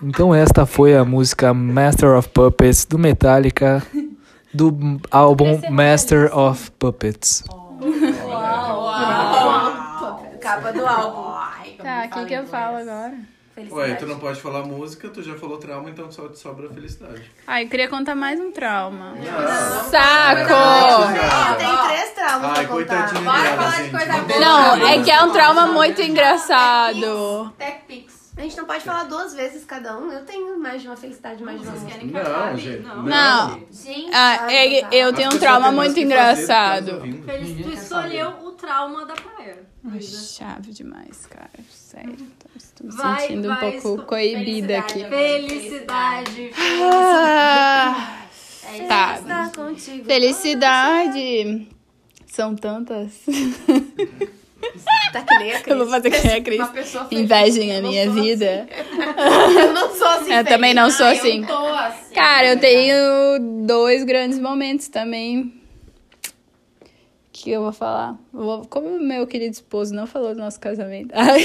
Então esta foi a música Master of Puppets do Metallica do álbum Master of Puppets. Capa do álbum. Tá, o que, que eu falo agora? Ué, tu não pode falar música, tu já falou trauma, então só te sobra felicidade. Ah, eu queria contar mais um trauma. Não. Saco! Tem três traumas Ai, pra contar. coitadinha Bora falar de coisa Não boa. Não, é que é um trauma muito engraçado. TechPix. A gente não pode falar duas vezes cada um. Eu tenho mais de uma felicidade, mais de uma Vocês querem que Não, acabe? gente. Não. Não. Gente, Ah, é- eu tenho um trauma muito engraçado. Feliz, tu escolheu o trauma da praia. Ai, Chave demais, cara. Sério. Tô me Vai, sentindo um vai, pouco esco- coibida aqui. Felicidade. Ah, É tá. Tá contigo. Felicidade. São tantas. Tá que nem a Cris. Eu vou fazer que nem a Cris. Uma pessoa feliz. Invejem a minha vida. Eu não sou assim. Eu também não sou Ah, assim. Eu tô assim. Cara, eu tenho dois grandes momentos também. Que eu vou falar. Vou- como o meu querido esposo não falou do nosso casamento. Ai,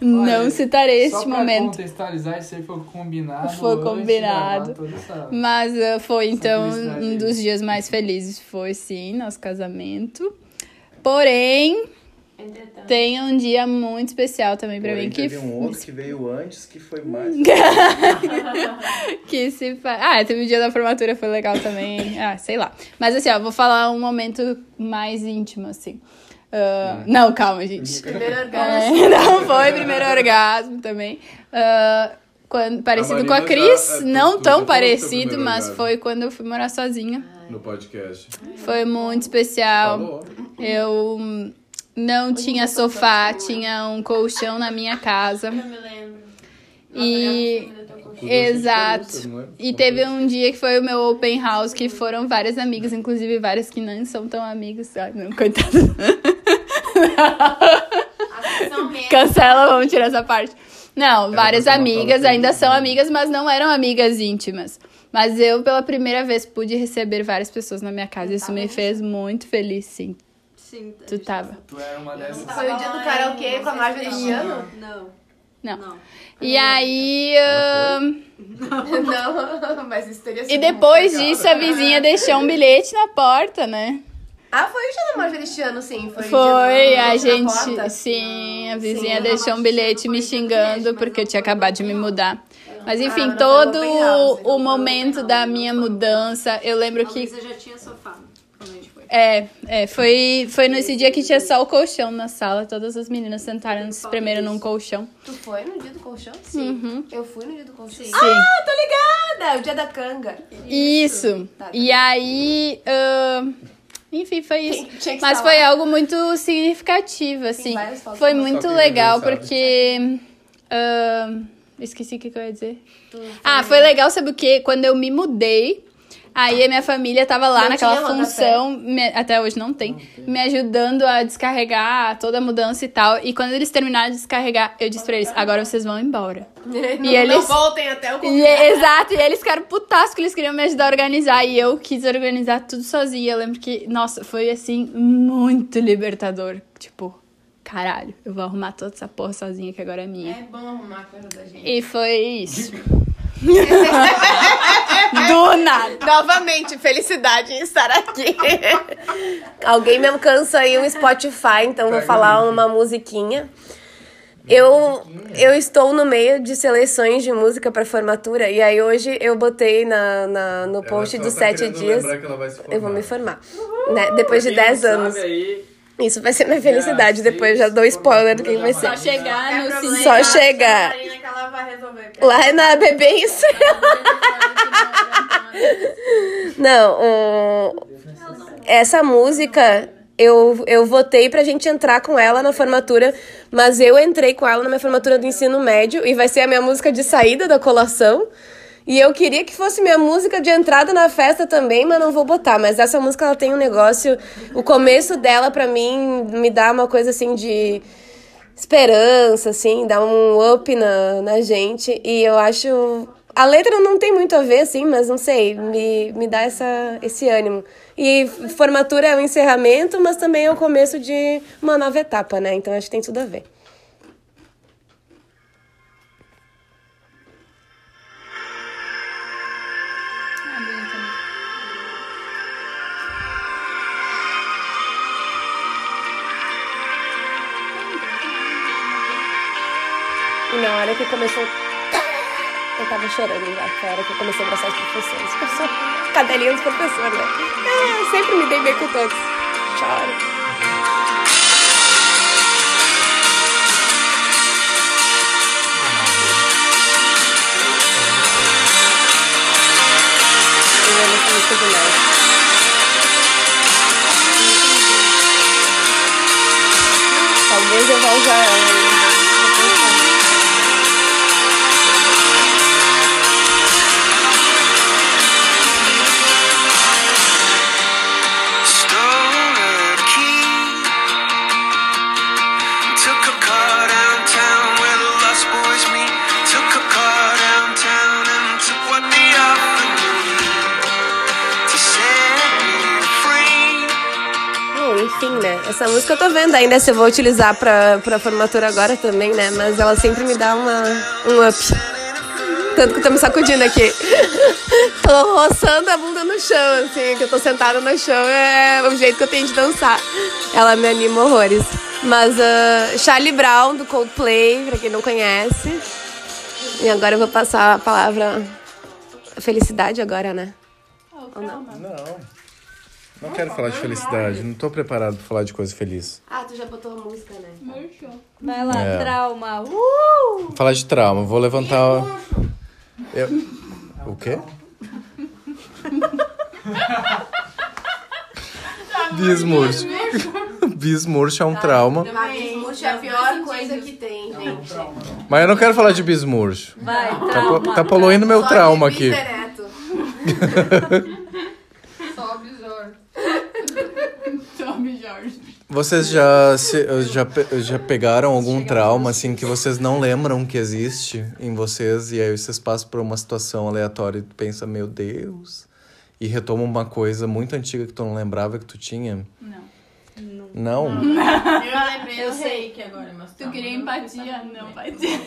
não citarei este momento. contextualizar, isso aí foi combinado. Foi combinado. essa- Mas uh, foi então um dos dias mais felizes. Foi sim, nosso casamento. Porém, tem um dia muito especial também pra Porém, mim que, teve um outro que veio antes que foi mais. que se fa... Ah, teve o dia da formatura, foi legal também. Ah, sei lá. Mas assim, ó, vou falar um momento mais íntimo, assim. Ah, Não, calma, gente. Primeiro É, orgasmo. não foi primeiro orgasmo também. Ah, quando, parecido com a Marina já- Cris, é, não tão do parecido, mas orgasmo. foi quando eu fui morar sozinha. No podcast. Foi muito especial. Falou. Eu não tinha sofá, tinha um colchão na minha casa. Eu me lembro. E. Exato. é? E teve um dia que foi o meu open house, que foram várias amigas, inclusive várias que não são tão amigas. Ai, não, coitado. Menos. Cancela, vamos tirar essa parte. Não, várias amigas fala ainda são né? amigas, mas não eram amigas íntimas. Mas eu, pela primeira vez, pude receber várias pessoas na minha casa. Isso me fez muito feliz, sim. Sim. Tu tava. Tu era uma dessas. Foi o dia do karaokê com a Marjorie Cristiano? Não. Não. Não. E aí. ahn, Não, mas isso teria sido E depois muito legal. disso, a vizinha deixou um bilhete na porta, né? Ah, foi o dia da Marjorie Cristiano, sim. Foi, Foi, do- a gente. porta. Sim, a vizinha Sim. deixou um bilhete me xingando porque eu tinha acabado de me mudar. Mas enfim, não foi todo house, o momento da minha mudança, eu lembro A que. Luísa já tinha sofá quando a gente. É, é, foi, foi nesse dia que tinha só o colchão na sala, todas as meninas sentaram, se espremeram num colchão. Tu foi no dia do colchão? Sim. Eu fui no dia do colchão. Sim. Ah, tô ligada! O dia da canga. Isso. Tá, tá. E aí. ahn, enfim, foi isso. Tinha- Mas foi lá. algo muito significativo, assim. Foi muito legal, porque. ahn, esqueci o que, que eu ia dizer. Ah, foi legal, sabe o quê? Quando eu me mudei. Aí a minha família tava lá Não naquela função, me- até hoje não tem, me ajudando a descarregar toda a mudança e tal. E quando eles terminaram de descarregar, eu disse pra eles: agora vocês vão embora. Não, E eles- não voltem até o E, exato, e eles ficaram putasco que eles queriam me ajudar a organizar. E eu quis organizar tudo sozinha. Eu lembro que, nossa, foi assim, muito libertador. Tipo, caralho, eu vou arrumar toda essa porra sozinha que agora é minha. É bom arrumar a coisa da gente. E foi isso. Do nada. Novamente, felicidade em estar aqui. Alguém me alcança aí um Spotify, então vou falar uma musiquinha. Eu, eu estou no meio de seleções de música para formatura e aí hoje eu botei na, na- no post Ela dos tá sete dias. lembrar que ela vai se Eu vou me formar. Né? Depois de Quem não 10 sabe anos. Aí, Isso vai ser minha felicidade. Depois já dou spoiler do que vai ser. Só chegar no Só chegar. Marina, que ela vai vai resolver. Lá na bebê isso. Não, o- essa música eu, eu votei pra gente entrar com ela na formatura, mas eu entrei com ela na minha formatura do ensino médio e vai ser a minha música de saída da colação. E eu queria que fosse minha música de entrada na festa também, mas não vou botar. Mas essa música ela tem um negócio. O começo dela, pra mim, me dá uma coisa assim de esperança, assim, dá um up na, na gente. E eu acho. A letra não tem muito a ver, assim, mas não sei, me, me dá essa, esse ânimo. E formatura é o encerramento, mas também é o começo de uma nova etapa, né? Então acho que tem tudo a ver. Hora que começou. Eu tava chorando já, foi a hora que eu comecei a abraçar os professores. Eu cadelinha dos professores, né? É, sempre me dei bem com todos. Choro. Talvez eu vá usar ela Essa música eu tô vendo ainda se eu vou utilizar pra, pra formatura agora também, né? Mas ela sempre me dá uma, um up. Tanto que eu tô me sacudindo aqui. tô roçando a bunda no chão, assim, que eu tô sentada no chão, é o jeito que eu tenho de dançar. Ela me anima horrores. Mas uh, Charlie Brown, do Coldplay, pra quem não conhece. E agora eu vou passar a palavra felicidade agora, né? Ou não? Não. Não quero falar de felicidade. Não tô preparado pra falar de coisa feliz. Ah, tu já botou a música, né? Vai lá, É. trauma. Uh! Vou falar de trauma. Vou levantar. Eu... O quê? Bismurcho. Bismurcho é um trauma. Bismurcho é a pior coisa que tem, gente. Mas eu não quero falar de bismurcho. Vai, Tá, po- trauma. tá poluindo meu trauma aqui Jorge. Sobe, Jorge. Vocês já, se, já, já pegaram algum trauma, assim, que vocês não lembram que existe em vocês, e aí vocês passam por uma situação aleatória e tu pensa, meu Deus, e retoma uma coisa muito antiga que tu não lembrava que tu tinha? Não. Não? Eu lembrei, eu sei que agora, mas Tu queria empatia? Não vai ter.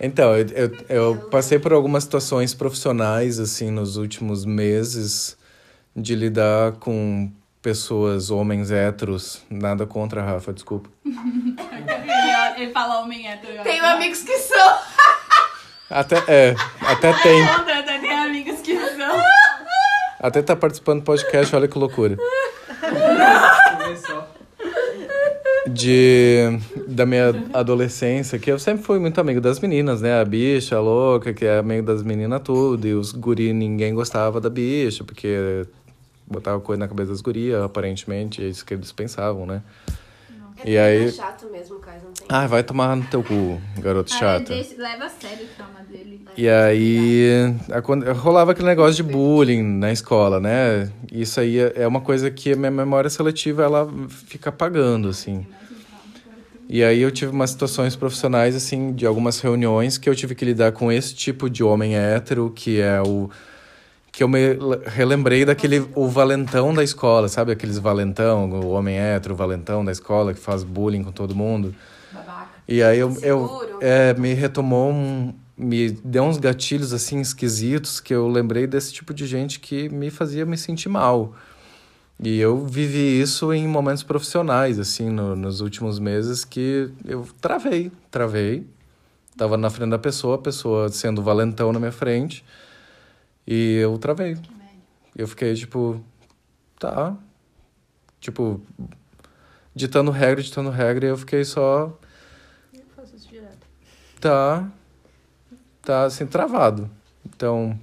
Então, eu, eu, eu passei por algumas situações profissionais, assim, nos últimos meses, de lidar com pessoas, homens héteros, nada contra a Rafa, desculpa. Ele, fala homem hétero. Tenho amigos que são. Até, é, até tem. Até tem amigos que são. Até tá participando do podcast, olha que loucura. De, da minha adolescência, que eu sempre fui muito amigo das meninas, né? A bicha, a louca, que é amigo das meninas tudo. E os guri, ninguém gostava da bicha, porque botava coisa na cabeça das gurias, aparentemente. É isso que eles pensavam, né? E aí... chato mesmo, Caio, não tem. Ah, vai tomar no teu cu, garoto Ah, chato. deixa- leva a sério o trauma dele. E aí rolava aquele negócio de bullying na escola, né? Isso aí é é uma coisa que a minha memória seletiva ela fica apagando, assim. E aí eu tive umas situações profissionais, assim, de algumas reuniões que eu tive que lidar com esse tipo de homem hétero, que é o... Que eu me le- relembrei daquele, o valentão da escola, sabe? Aqueles valentão, o homem hétero, o valentão da escola, que faz bullying com todo mundo. E aí eu, eu é, me retomou um, me deu uns gatilhos assim esquisitos que eu lembrei desse tipo de gente que me fazia me sentir mal. E eu vivi isso em momentos profissionais, assim, no- nos últimos meses, que eu travei, travei. Tava na frente da pessoa, a pessoa sendo valentão na minha frente, e eu travei. Eu fiquei tipo, tá. Tipo, ditando regra, ditando regra, e eu fiquei só. Eu faço isso direto. Tá. tá assim travado. Então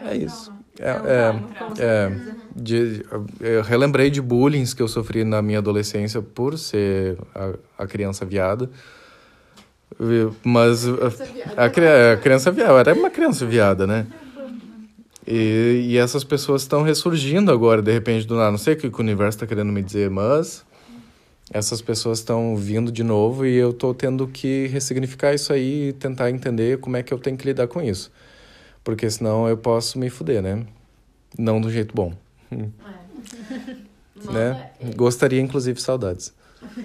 é isso. É, é, é, de- eu relembrei de bullying que eu sofri na minha adolescência por ser a, a criança viada. Mas a, a, a criança viada, eu era uma criança viada, né? E, e essas pessoas estão ressurgindo agora, de repente, do nada. Não sei o que o universo está querendo me dizer, mas essas pessoas estão vindo de novo e eu tô tendo que ressignificar isso aí e tentar entender como é que eu tenho que lidar com isso. Porque senão eu posso me fuder, né? Não do jeito bom. né? Gostaria, inclusive, saudades.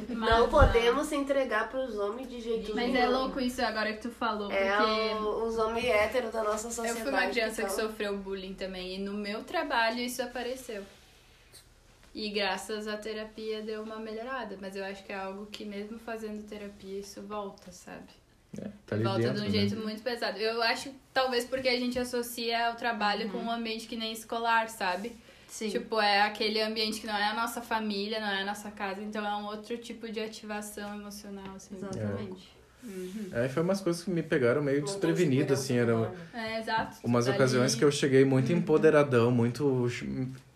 Não podemos se entregar pros homens de jeito Mas nenhum. é louco isso agora que tu falou, É porque... o- os homens héteros da nossa Eu sociedade. fui uma criança que então. sofreu bullying também, e no meu trabalho isso apareceu. E graças à terapia deu uma melhorada, mas eu acho que é algo que mesmo fazendo terapia isso volta, sabe? Tá ali volta dentro, de um né? jeito muito pesado. Eu acho talvez porque a gente associa o trabalho com um ambiente que nem escolar, sabe? Sim. Tipo, é aquele ambiente que não é a nossa família, não é a nossa casa, então é um outro tipo de ativação emocional, assim. Exatamente. É, foi umas coisas que me pegaram meio desprevenido, assim, era É, exato. umas Dali- ocasiões que eu cheguei muito empoderadão, muito che-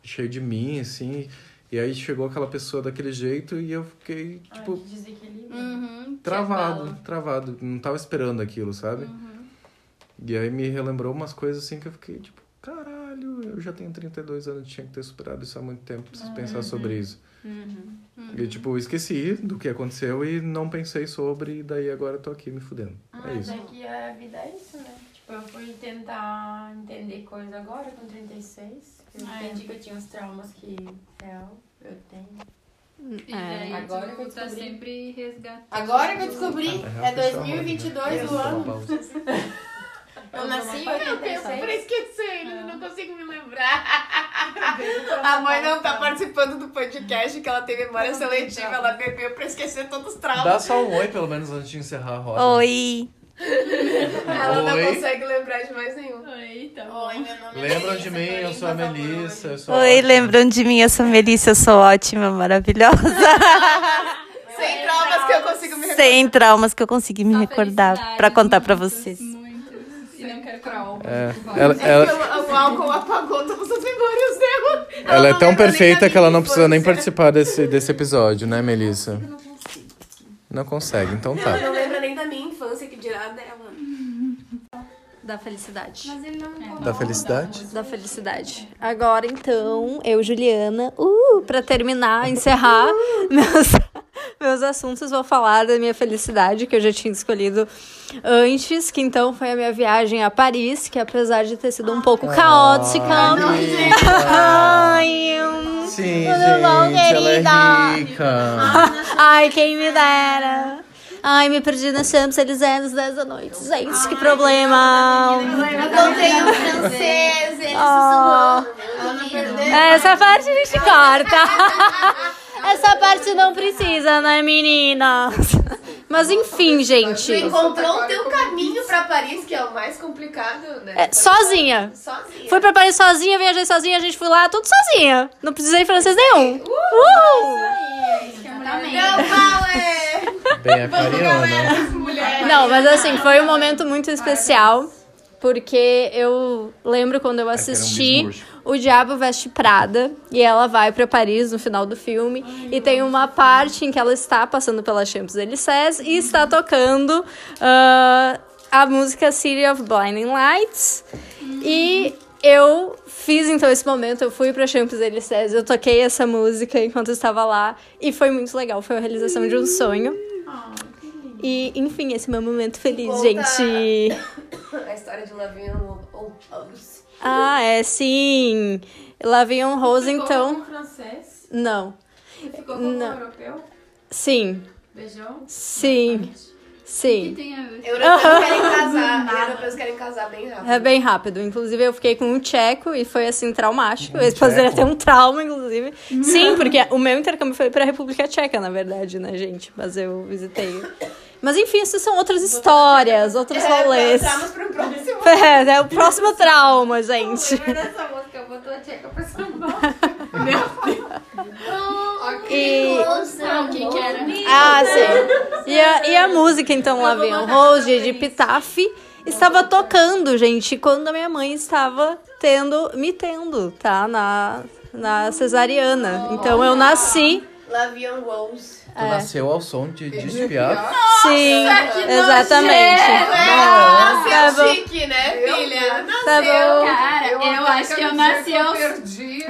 cheio de mim, assim, e aí chegou aquela pessoa daquele jeito e eu fiquei, tipo, Uhum, travado, travado, não tava esperando aquilo, sabe? Uhum. E aí me relembrou umas coisas assim que eu fiquei, tipo, eu já tenho 32 anos, tinha que ter superado isso há muito tempo, preciso pensar sobre isso. Uhum. E, tipo, eu esqueci do que aconteceu e não pensei sobre, e daí agora eu tô aqui me fudendo. É Mas isso. é que a vida é isso, né? Tipo, eu fui tentar entender coisa agora com 36. Eu Ah, é. entendi que eu tinha os traumas que, real, eu tenho. E daí Agora tu que eu tá descobri. sempre resgatando. Agora que eu descobri, É, é 2022 o ano. Eu nasci em Eu penso pra 86. esquecer, ele não consigo me lembrar. A mãe não tá participando do podcast, que ela tem memória seletiva, ela bebeu pra esquecer todos os traumas. Dá só um oi, pelo menos, antes de encerrar a roda. Oi. Ela não Oi. consegue lembrar de mais nenhum. Oi, tá Oi, meu nome é Lembram Melissa, de mim, eu sou a Melissa. Eu sou Oi, ótima. lembram de mim? Eu sou Melissa, eu sou ótima, maravilhosa. Sem traumas que eu consigo me recordar. Sem traumas que eu consegui me recordar pra contar pra vocês. Não quero trauma. É, ela, ela, O, o álcool apagou todas as memórias dela. ela é não tão perfeita que ela não precisa nem participar desse, desse episódio, né, Melissa? Não consegue, então tá. Não lembra nem da minha infância, que dirá dela. Da felicidade. Mas ele não Da felicidade? Da felicidade. Agora, então, eu, Juliana, uh, pra terminar, encerrar meus, meus assuntos, vou falar da minha felicidade, que eu já tinha escolhido antes, que então foi a minha viagem a Paris, que apesar de ter sido um pouco caótica. Ai, hum, Sim, Tudo bom, gente, ela querida? é rica. Ai, quem me dera. Ai, me perdi na Champs-Élysées às 10 da noite. Gente, que problema. Encontrei um francês, ele Oh. sussurrando. Essa parte a gente corta. Essa parte não precisa, né, meninas? Mas enfim, Tu gente. encontrou o teu caminho pra Paris, que é o mais complicado, né? É, sozinha. Sozinha. Fui pra Paris sozinha, viajei sozinha, a gente foi lá, tudo sozinha. Não precisei de francês nenhum. Uhul! Não, Paulo! Bem aquariana. Não, mas assim, foi um momento muito especial. Porque eu lembro quando eu assisti murcho. O Diabo Veste Prada e ela vai pra Paris no final do filme e tem uma parte em que ela está passando pela Champs-Élysées e está tocando ah, a música City of Blinding Lights e eu fiz então esse momento, eu fui pra Champs-Élysées, eu toquei essa música enquanto eu estava lá e foi muito legal, foi a realização de um sonho. E, enfim, esse é meu momento feliz, Conta- gente. A história de Laviano ou Rose. Ah, é sim. Lavion Rose, então. Com francês? Não. Ficou como Não. europeu? Sim. Beijão? Sim. Sim. Tem a ver. Europeus querem casar. Europeus querem casar bem rápido. É bem rápido. Inclusive, eu fiquei com um tcheco e foi assim, traumático. Eles poderiam ter um trauma, inclusive. Sim, porque o meu intercâmbio foi pra República Tcheca, na verdade, né, gente? Mas eu visitei. Mas enfim, isso são outras histórias, outros rolês. Entramos pro próximo. É, é o próximo trauma, gente. Nessa música, eu tcheca pra. E. Não, quem que era? Ah, sim. E a, e a música, então, lá vem o Rose de Epitaph. Estava tocando, gente, quando a minha mãe estava tendo, me tendo, tá? Na, na cesariana. Então eu nasci. Lavian Rose. Tu nasceu ao som de Despiar. Sim, exatamente. Nossa, Tá bom. chique, né, filha? Tá bom. Cara, eu, acho que eu nasci ao,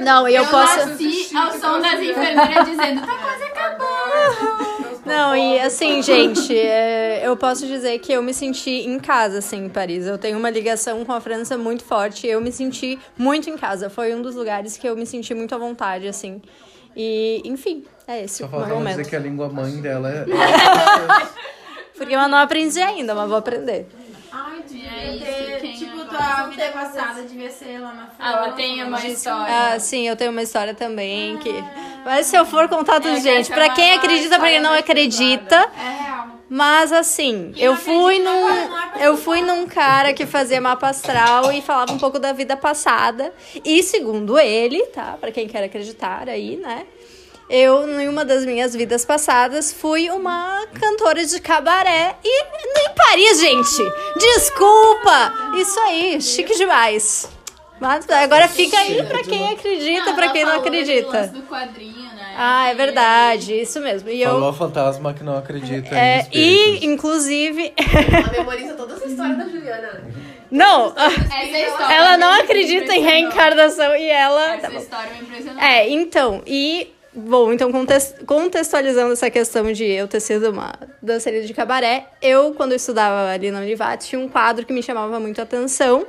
Não, eu, eu posso. nasci ao som das enfermeiras dizendo, tá quase acabando. Não, e assim, gente, é, eu posso dizer que eu me senti em casa, assim, em Paris. Eu tenho uma ligação com a França muito forte. Eu me senti muito em casa. Foi um dos lugares que eu me senti muito à vontade, assim. E, enfim, é esse Só o faltava momento. dizer que a língua mãe dela é. Porque eu não aprendi ainda, mas vou aprender. Ai, É isso, ter, tipo, tua vida passada devia ser lá na frente. Ela tem uma história. Ah, sim, eu tenho uma história também que. Mas se eu for contar tudo, É, gente, é quem acredita, pra quem não acredita. É real. Mas assim, eu fui num. Eu fui num cara que fazia mapa astral e falava um pouco da vida passada. E segundo ele, tá? Pra quem quer acreditar aí, né? Eu, em uma das minhas vidas passadas, fui uma cantora de cabaré. E em Paris, gente! Desculpa! Isso aí, chique demais. Mas agora fica aí pra quem acredita, pra quem não acredita. do quadrinho, né? Ah, é verdade, isso mesmo. E eu. Falou a fantasma que não acredita em É, espíritos. e, inclusive. Ela memoriza toda essa história da Juliana. Não! Essa é história Ela não acredita em reencarnação e ela. Essa história me impressionou. É, então, e. Bom, então contextualizando essa questão de eu ter sido uma dançarina de cabaré, eu, quando eu estudava ali na Univat, tinha um quadro que me chamava muito a atenção,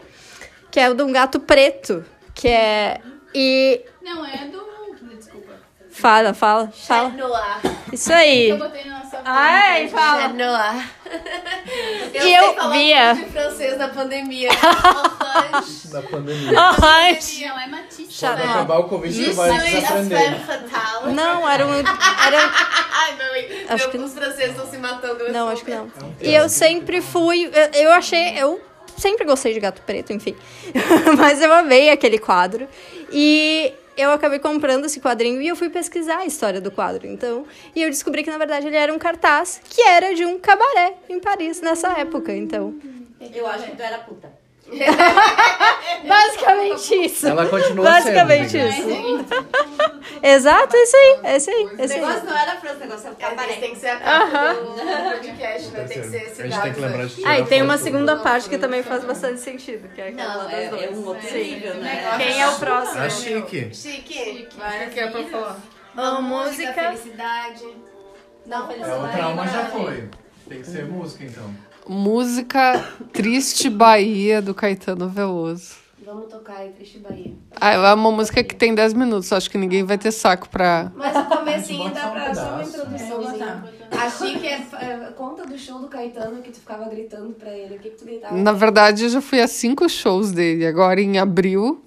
que é o de um gato preto, que é. E. Não, é do... Fala, fala, fala. Isso aí. Eu botei na nossa Ai, fala. Noir. E sei eu falar via. um de francês na pandemia. Da pandemia. Orange. Ela é matista. Quando Não. acabar o Covid, tu vai desaprender. fatal. Não, era um. Era, Ai, não? Acho Não, que- os franceses estão se matando. eu Não, acho que não. E eu sempre fui. eu- Eu achei. Eu sempre gostei de gato preto, enfim. Mas eu amei aquele quadro. E eu acabei comprando esse quadrinho e eu fui pesquisar a história do quadro. Então, e eu descobri que na verdade ele era um cartaz que era de um cabaré em Paris nessa época. Então, Eu acho que tu era puta. basicamente isso. Ela continua Basicamente sendo, isso. Exato, é isso aí. É isso aí. É O isso aí. negócio não era França, o negócio era o É, cabaré. tem que ser a capa do podcast, né? Tem que ser esse A gente tem que lembrar de Ah, e tem uma segunda parte que também faz bastante sentido, que é aquela Não, das é, é um outro nível, né? Quem é o próximo? Ah, chique. Chique. O que é pra falar? Amo música, felicidade. Não, É, o felicidade. trauma já foi. Tem que ser música, então. Música Triste Bahia do Caetano Veloso. Vamos tocar aí, Triste Bahia. Ah, é uma música que tem 10 minutos. Acho que ninguém vai ter saco pra. Mas o comecinho dá um pra só uma pedaço. introduçãozinha. A Chique é, é, conta do show do Caetano que tu ficava gritando pra ele. O que, que tu gritava? Na verdade, eu já fui a cinco shows dele. Agora, em abril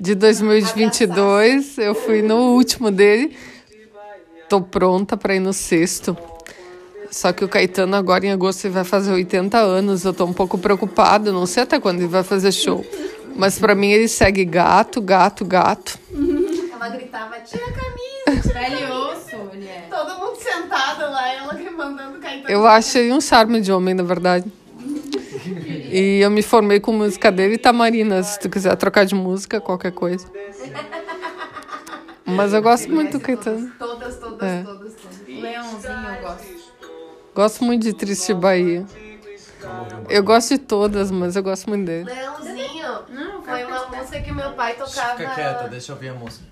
de 2022, eu fui no último dele. Tô pronta pra ir no sexto. Só que o Caetano agora em agosto vai fazer 80 anos. Eu tô um pouco preocupada. Não sei até quando ele vai fazer show. Mas pra mim ele segue gato, gato, gato. Ela gritava, tira a camisa, tira a camisa. osso, mulher. Todo mundo sentado lá, ela mandando Caetano. Eu acho ele um charme de homem, na verdade. E eu me formei com música dele e Tamarina, se tu quiser trocar de música, qualquer coisa. Mas eu gosto muito do Caetano. Todas, todas, É. todas, todas. Leãozinho eu gosto. Gosto muito de Triste Bahia. Eu gosto de todas, mas eu gosto muito dele. Leãozinho foi uma música que meu pai tocava. Fica quieta, deixa eu ouvir a música.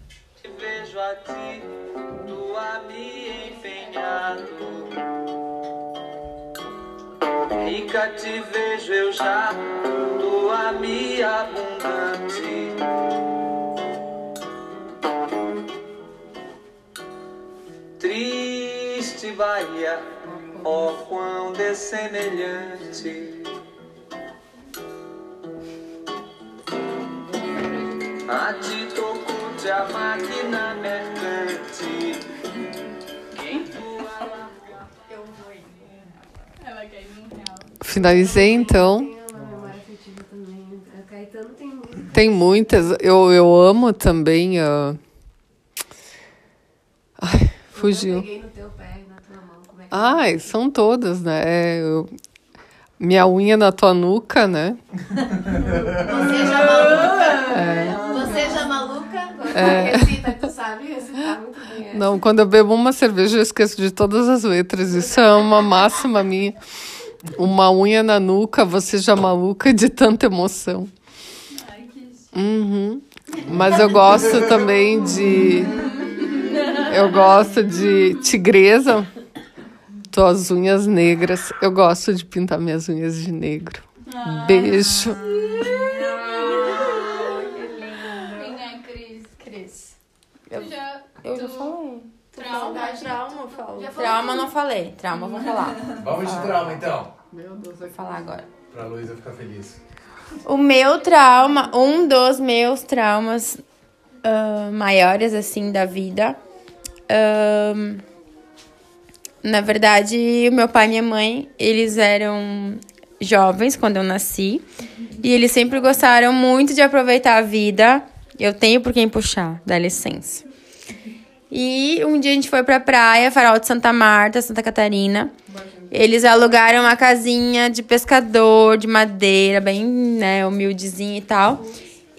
Vejo a ti, tu a me empenhado. Rica te vejo eu já, tu a me abundante. Triste Bahia, ó quão dessemelhante. A ti toco-te a máquina mercante. Quem tu Ela caiu num real. Finalizei então. Uma memória afetiva também. A Caetano tem muitas. Eu, eu amo também. ah, Ai, Eu fugiu. peguei no teu pé, na tua mão. Como é Ai, são todas, né? É, eu- Minha unha na tua nuca, né? Você já maluca? É. Você já maluca? É. Recita, tu sabe recitar muito bem. essa. Não, quando eu bebo uma cerveja, eu esqueço de todas as letras. Isso é uma máxima minha. Uma unha na nuca, você já maluca de tanta emoção. Uhum. Mas eu gosto também de. Eu gosto de tigresa. Tuas unhas negras. Eu gosto de pintar minhas unhas de negro. Beijo. Venha, Cris. Cris. Eu, Tu já, eu já falei. Trauma. Trauma, falo. Trauma não falei. Trauma vou falar. Vamos de trauma então. Vou falar agora. Pra Luísa ficar feliz. O meu trauma, um dos meus traumas ah, maiores, assim, da vida. ahn, na verdade, meu pai e minha mãe, eles eram jovens quando eu nasci. E eles sempre gostaram muito de aproveitar a vida. Eu tenho por quem puxar, dá licença. E um dia a gente foi pra praia, Farol de Santa Marta, Santa Catarina. Eles alugaram uma casinha de pescador, de madeira, bem, né, humildezinha e tal.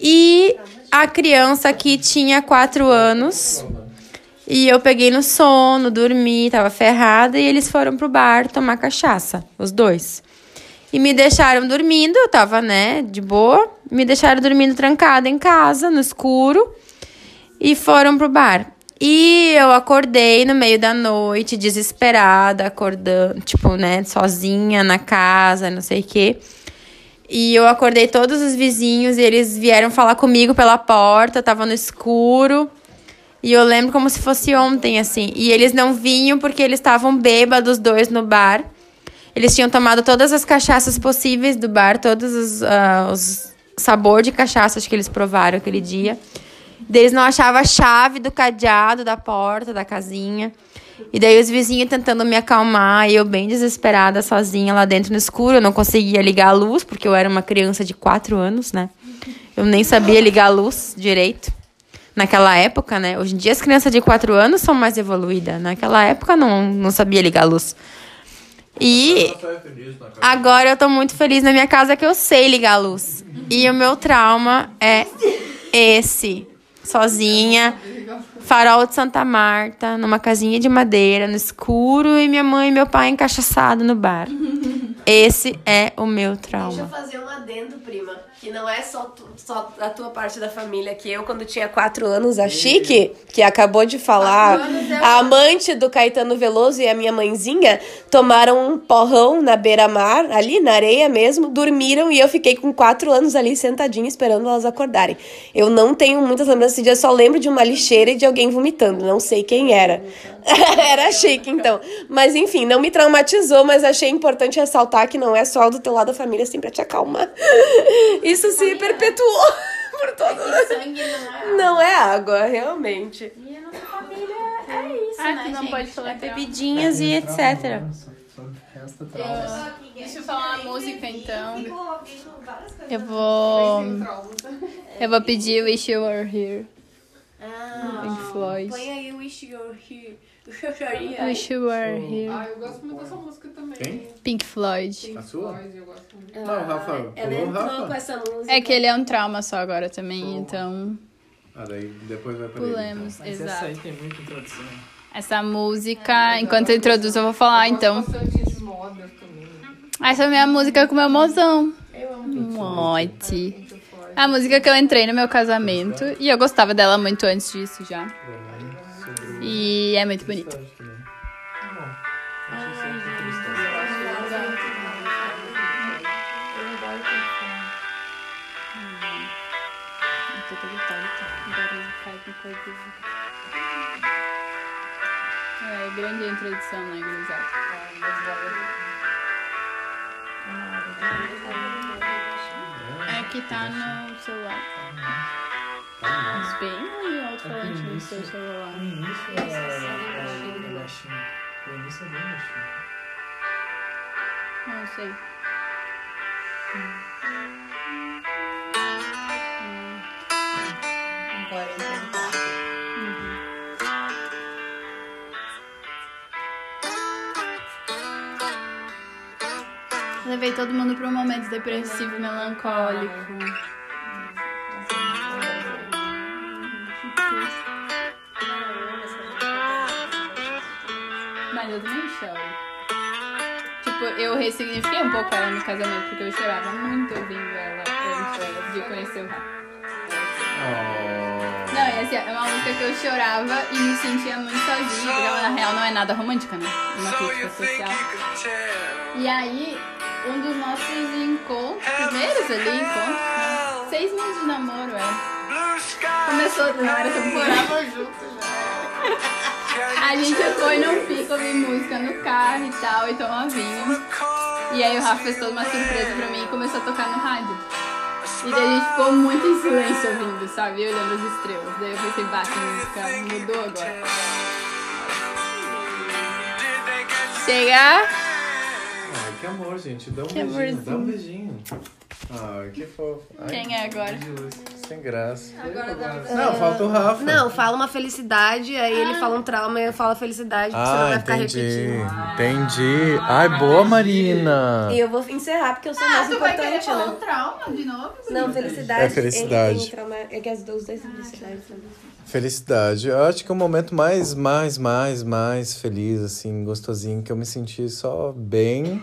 E a criança aqui tinha quatro anos. E eu peguei no sono, dormi, tava ferrada. E eles foram pro bar tomar cachaça, os dois. E me deixaram dormindo, eu tava, né, de boa. Me deixaram dormindo trancada em casa, no escuro. E foram pro bar. E eu acordei no meio da noite, desesperada, acordando, tipo, né, sozinha na casa, não sei o quê. E eu acordei todos os vizinhos e eles vieram falar comigo pela porta, tava no escuro. E eu lembro como se fosse ontem, assim. E eles não vinham porque eles estavam bêbados, dois no bar. Eles tinham tomado todas as cachaças possíveis do bar, todos os, ah, os sabor de cachaças que eles provaram aquele dia. Eles não achavam a chave do cadeado da porta da casinha. E daí os vizinhos tentando me acalmar, e eu bem desesperada, sozinha lá dentro no escuro. Eu não conseguia ligar a luz, porque eu era uma criança de quatro anos, né? Eu nem sabia ligar a luz direito. Naquela época, né? Hoje em dia as crianças de quatro anos são mais evoluídas. Naquela época não, não sabia ligar a luz. E agora eu tô muito feliz na minha casa que eu sei ligar a luz. E o meu trauma é esse. Sozinha, farol de Santa Marta, numa casinha de madeira, no escuro, e minha mãe e meu pai encaixaçado no bar. Esse é o meu Deixa eu trauma. fazer um adendo, prima. Que não é só, tu- só a tua parte da família. Que eu, quando tinha quatro anos, A Chique, que acabou de falar, a amante do Caetano Veloso e a minha mãezinha tomaram um porrão na beira-mar, ali na areia mesmo, dormiram e eu fiquei com quatro anos ali sentadinha esperando elas acordarem. Eu não tenho muitas lembranças desse dia, só lembro de uma lixeira e de alguém vomitando, não sei quem era. era Chique, então. Mas enfim, não me traumatizou, mas achei importante ressaltar que não é só do teu lado da família, assim, pra te acalmar. Isso se perpetuou por todo sangue não é Não é água, realmente. E a nossa família é isso, Ah, né, tu não gente? pode falar É bebidinhas e etc. Eu- Deixa eu falar uma música então. Eu vou. Eu vou pedir Wish You Were Here. Pink Floyd. Põe aí o Wish You're Here. Wish You Were Here. Ah, eu gosto muito dessa música também. Quem? Pink Floyd. A sua? Eu gosto muito. Não, Rafa. Ela Pulou, entrou Rafa? com essa música. É que ele é um trauma só agora também, então Ah, daí depois vai pra ele. pulemos. Mas essa Exato. aí tem muita introdução. Essa música, enquanto eu introduzo, eu vou falar então. Bastante de moda também. Essa é a minha música com meu mozão. Mote. A música que eu entrei no meu casamento. E eu gostava dela muito antes disso já. E é muito bonita. É grande a introdução, né, gurizada? É que tá no celular. Mas bem ruim o alto-falante no seu celular. O início é é baixinho. O início é bem baixinho. Não sei. Agora entra Levei todo mundo pra um momento depressivo, melancólico. Mas eu também choro. Tipo, eu ressignifiquei um pouco ela no casamento, porque eu chorava muito ouvindo ela antes de conhecer o Rafa. Não, e assim, é uma música que eu chorava e me sentia muito sozinha, porque ela na real não é nada romântica, né? É uma crítica social. E aí, um dos nossos encontros, primeiros ali, encontros, né? seis meses de namoro, é. Começou, era tão Morava junto A gente foi num pico ouvir música no carro e tal, e tomar vinho. E aí o Rafa fez toda uma surpresa pra mim e começou a tocar no rádio. E daí a gente ficou muito em silêncio ouvindo, sabe? Olhando as estrelas. Daí eu pensei, bate a música mudou agora. Chega! Ai, que amor, gente. Dá um Que beijinho, dá um amorzinho. beijinho. Ai, que fofo. Ai, Quem é agora? Sem graça. Agora dá Não, falta o Rafa. Não, fala uma felicidade, aí ele fala um trauma e eu falo felicidade, porque senão Ah, vai ficar entendi. repetindo. Entendi. Ai, boa, Marina. E eu vou encerrar porque eu sou mais tu vai querer importante, falar né? um trauma de novo? Não, felicidade. É felicidade. É, é, trauma, é que as duas têm felicidade também. Felicidade. Eu acho que o momento mais, mais, mais, mais feliz, assim, gostosinho, que eu me senti só bem.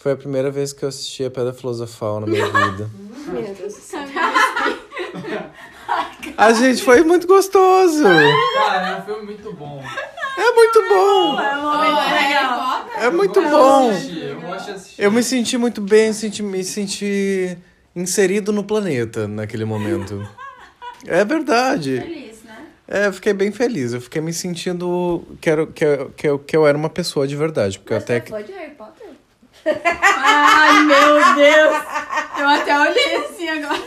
Foi a primeira vez que eu assisti a Pedra Filosofal na minha vida. Meu Deus do céu. A gente foi muito gostoso. Cara, é um filme muito bom. É muito bom. É muito bom. Eu gosto de assistir. Eu me senti muito bem, senti, me senti inserido no planeta naquele momento. É verdade. Feliz, né? É, eu fiquei bem feliz. Eu fiquei me sentindo que, era, que, eu- que, eu, que eu era uma pessoa de verdade. Porque eu até. Foi de Harry Potter? Ai, meu Deus! Eu até olhei assim agora.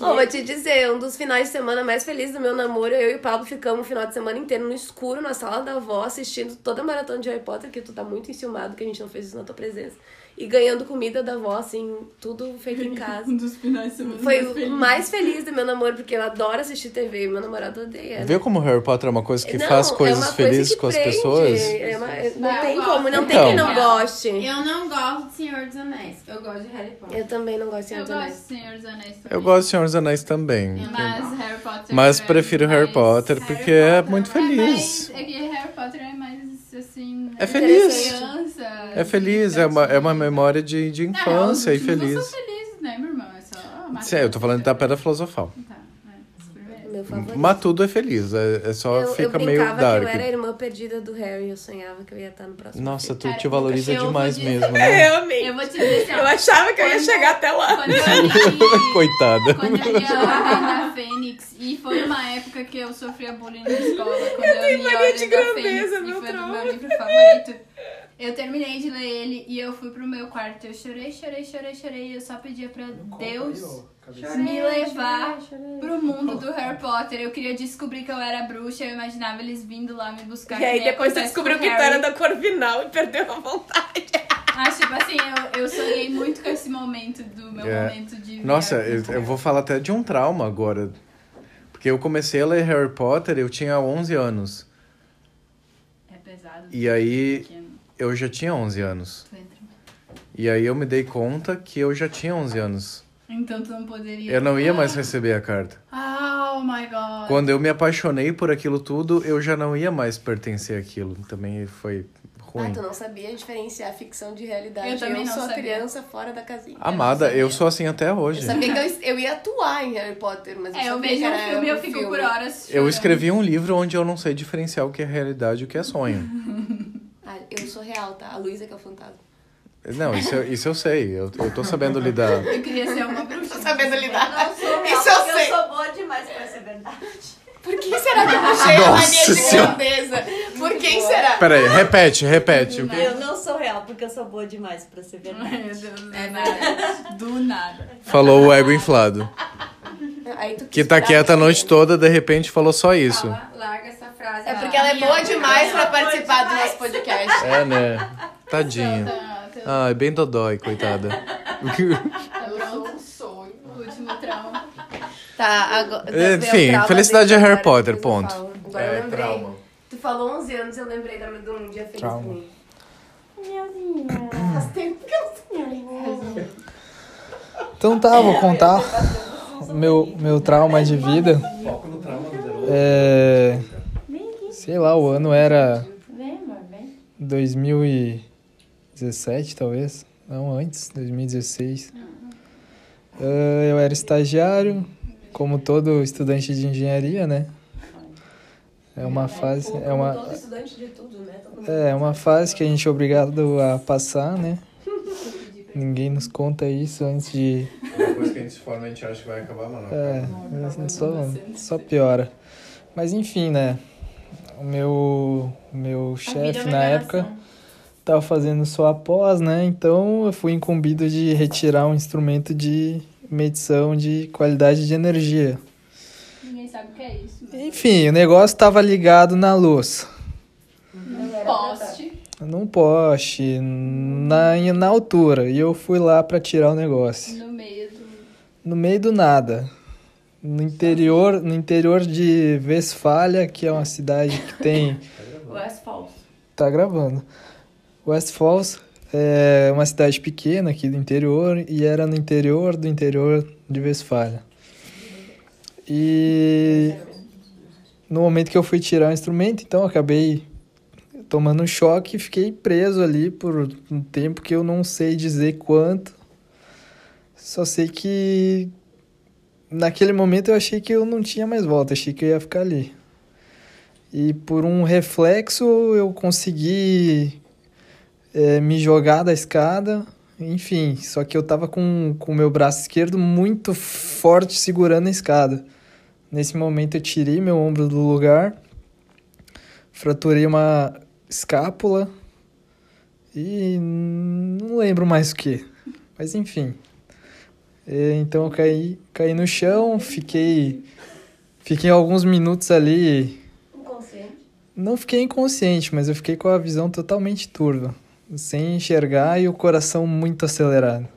Ô, vou te dizer, um dos finais de semana mais felizes do meu namoro, eu e o Pablo ficamos o final de semana inteiro no escuro, na sala da avó, assistindo toda a maratona de Harry Potter, que tu tá muito enciumado que a gente não fez isso na tua presença. E ganhando comida da avó, assim, tudo feito em casa. Um dos finais de semana Foi mais o mais feliz do meu namoro, porque eu adoro assistir TV e meu namorado odeia. Vê como Harry Potter é uma coisa que Não, faz é coisas coisa felizes com as prende, pessoas? é uma- é- não Eu tem gosto. como, não tem Então. quem não goste. Eu não gosto de Senhor dos Anéis. Eu gosto de Harry Potter. Eu também não gosto de Senhor Eu dos gosto Anéis. de Senhor dos Anéis também. Eu gosto de Senhor dos Anéis também. Mas Harry Potter. Mas é prefiro Harry Potter porque é muito feliz. É, mais, é que Harry Potter é mais assim. É feliz. É feliz, é uma, é uma memória de, de infância real, e feliz. Não são felizes, né, meu irmão? É só. Sim, eu tô falando da Pedra Filosofal. Meu favorito. Mas tudo é feliz, é, é só eu, eu fica meio brincava dark. que eu era a irmã perdida do Harry, eu sonhava que eu ia estar no próximo Nossa, filme. tu te valoriza eu demais dizer- mesmo, né? Eu amei. Eu vou te dizer assim, Eu achava que eu ia chegar até lá. Quando eu li, Coitada. quando eu li a Ordem da Fênix, e foi uma época que eu sofria bullying na escola. Quando eu, tenho li mania a Ordem de da grandeza, Fênix, e meu foi o trauma. meu livro favorito. Eu terminei de ler ele e eu fui pro meu quarto. Eu chorei, chorei, chorei, chorei. E eu só pedia pra Deus me levar pro mundo do Harry Potter. Eu queria descobrir que eu era bruxa. Eu imaginava eles vindo lá me buscar. E aí depois você descobriu que o tu era da Corvinal e perdeu a vontade. Ah, tipo assim, eu, eu sonhei muito com esse momento do meu É. momento de. Nossa, eu, eu vou falar até de um trauma agora. Porque eu comecei a ler Harry Potter, eu tinha 11 anos. É pesado. E aí pequeno. Eu já tinha 11 anos. E aí eu me dei conta que eu já tinha 11 anos. Então tu não poderia. Eu não ia mais receber a carta. Oh my god. Quando eu me apaixonei por aquilo tudo, eu já não ia mais pertencer àquilo. Também foi Ah, ruim. tu não sabia diferenciar ficção de realidade. Eu também não sou sabia. criança fora da casinha. Amada, eu sou assim até hoje. Eu sabia que eu, eu ia atuar em Harry Potter, mas eu É, eu vejo que um filme e eu fico filme. por horas. Eu chorando. escrevi um livro onde eu não sei diferenciar o que é realidade e o que é sonho. Eu sou real, tá? A Luísa que é o fantasma. Não, isso, eu- isso eu sei. Eu, eu tô sabendo lidar. Eu queria ser uma bruxa. Tô sabendo lidar. Não sou real, Isso eu porque sei. eu sou boa demais pra ser verdade. Por que será que eu puxei a mania de Senhora. grandeza? Por quem será? Peraí, repete, repete. O que... Eu não sou real, porque eu sou boa demais pra ser verdade. Meu Deus, do nada. Do nada. Falou o ego inflado. Aí tu Que tá quieta a noite toda, de repente falou só isso. Fala, larga frase. É porque ela é boa demais pra participar do nosso podcast. É, né? Tadinha. Tá. Ai, bem dodói, coitada. Pronto. Um sonho. Último trauma. Tá, agora. Enfim, felicidade é Harry Potter, ponto. Agora É, eu lembrei. trauma. Tu falou 11 anos, eu lembrei da- de um dia feliz Trauma. comigo. Faz tempo que eu. Então tá, vou contar meu, meu trauma de vida. É, sei lá, o ano era 2017, talvez. Não, antes, 2016. Ah, eu era estagiário, como todo estudante de engenharia, né? É uma fase, é uma, Todo estudante de tudo, né? Todo é uma fase que a gente é obrigado a passar, né? Ninguém nos conta isso antes de Depois que a gente se forma, a gente acha que vai acabar, mas não. é, só, só piora. Mas enfim, né? O meu, meu chefe na época tava fazendo sua pós, né? Então eu fui incumbido de retirar um instrumento de medição de qualidade de energia. Ninguém sabe o que é isso. Enfim, o negócio tava ligado na luz. Poste. Num poste, na, na altura. E eu fui lá pra tirar o negócio. No meio do. No meio do nada. No interior, no interior de Westfália, que é uma cidade que tem. West Falls. Tá gravando. West Falls é uma cidade pequena aqui do interior e era no interior do interior de Westfália. E no momento que eu fui tirar o instrumento, então acabei tomando um choque e fiquei preso ali por um tempo que eu não sei dizer quanto. Só sei que naquele momento eu achei que eu não tinha mais volta, achei que eu ia ficar ali. E por um reflexo eu consegui eh, me jogar da escada, enfim, só que eu tava com o meu braço esquerdo muito forte segurando a escada. Nesse momento eu tirei meu ombro do lugar, fraturei uma escápula e não lembro mais o que. Mas enfim. Eh, Então eu caí, caí no chão, fiquei, fiquei alguns minutos ali Inconsciente. não fiquei inconsciente, mas eu fiquei com a visão totalmente turva, sem enxergar e o coração muito acelerado.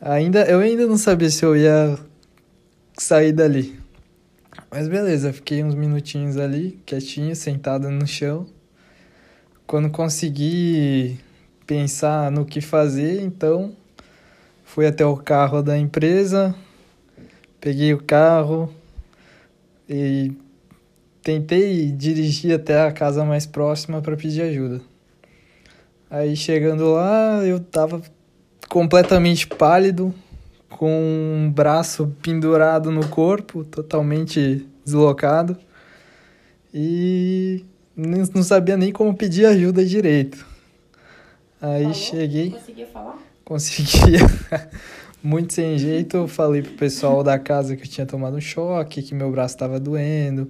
Ainda, eu ainda não sabia se eu ia sair dali. Mas beleza, fiquei uns minutinhos ali, quietinho, sentado no chão. Quando consegui pensar no que fazer, então fui até o carro da empresa, peguei o carro e tentei dirigir até a casa mais próxima para pedir ajuda. Aí chegando lá, eu tava completamente pálido, com um braço pendurado no corpo, totalmente deslocado. E não sabia nem como pedir ajuda direito. Aí cheguei, Conseguia falar? Conseguia. Muito sem jeito, eu falei pro pessoal da casa que eu tinha tomado um choque, que meu braço estava doendo.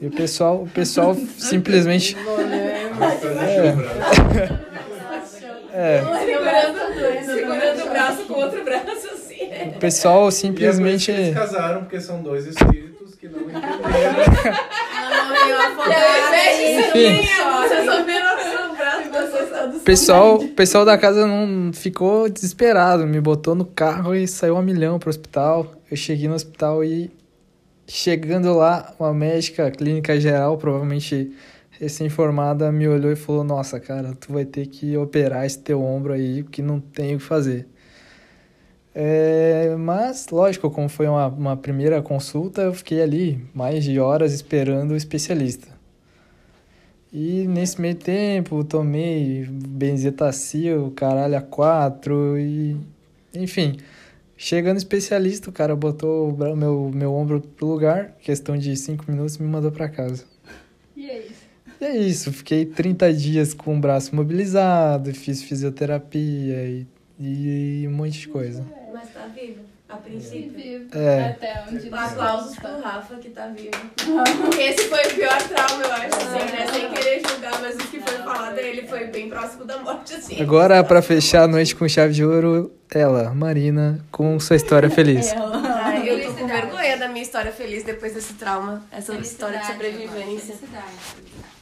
E o pessoal, o pessoal simplesmente. É. É. Segurando o braço com o outro braço assim, né? O pessoal E simplesmente. eles casaram, porque são dois espíritos que não entenderam. Enfim. Vocês só viram pessoal, pessoal da casa não ficou desesperado, me botou no carro e saiu a milhão pro hospital. Eu cheguei no hospital e chegando lá, uma médica clínica geral, provavelmente recém-formada, me olhou e falou: "Nossa, cara, tu vai ter que operar esse teu ombro aí, que não tem o que fazer". É, mas, lógico, como foi uma, uma primeira consulta, eu fiquei ali mais de horas esperando o especialista. E nesse meio tempo, tomei benzetacil, caralho, a quatro e... Enfim, chegando especialista, o cara botou o meu, meu ombro pro lugar, questão de cinco minutos, me mandou pra casa. E é isso. E é isso, fiquei 30 dias com o braço mobilizado, fiz fisioterapia e, e um monte de coisa. Mas tá vivo, a princípio. É. Até onde Aplausos pro Rafa que tá vivo. Esse foi o pior trauma, eu acho, assim, né? Sem querer julgar, mas o que foi falado dele foi bem próximo da morte, assim. Agora, pra fechar a noite com chave de ouro, ela, Marina, com sua história feliz. Ai, eu tô com vergonha da minha história feliz depois desse trauma. Essa história de sobrevivência. Vamos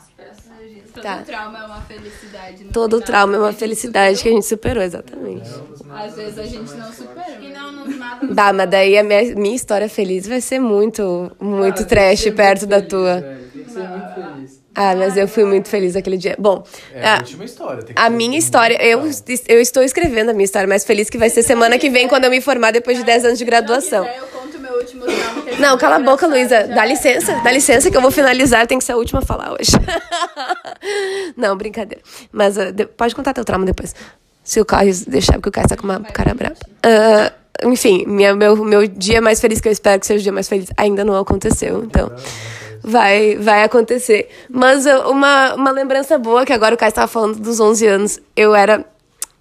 superação. Todo Tá. trauma é uma felicidade. Todo final, trauma é uma felicidade que a gente superou, exatamente. superou. Às vezes a gente não supera. Que não nos mata. Bah, mas daí a minha, minha história feliz vai ser muito, muito que trash ser perto muito da feliz, tua. velho, Tem que ser muito feliz. Ah, mas eu fui muito feliz aquele dia. Bom, É a a, última história. Tem que a minha história, eu, eu estou escrevendo a minha história mais feliz, que vai ser semana que vem, quando eu me formar depois de 10 anos de graduação. Eu conto meu último trauma. Não, cala a boca, Luísa. Dá licença, dá licença que eu vou finalizar. Tem que ser a última a falar hoje. Não, brincadeira. Mas de- pode contar teu trauma depois. Se o Caio deixar, porque o Caio tá com uma cara brava. Ah, enfim, minha, meu, meu dia mais feliz, que eu espero que seja o dia mais feliz, ainda não aconteceu. Então, vai, vai acontecer. Mas ah, uma, uma lembrança boa, que agora o Caio estava falando dos 11 anos. Eu era...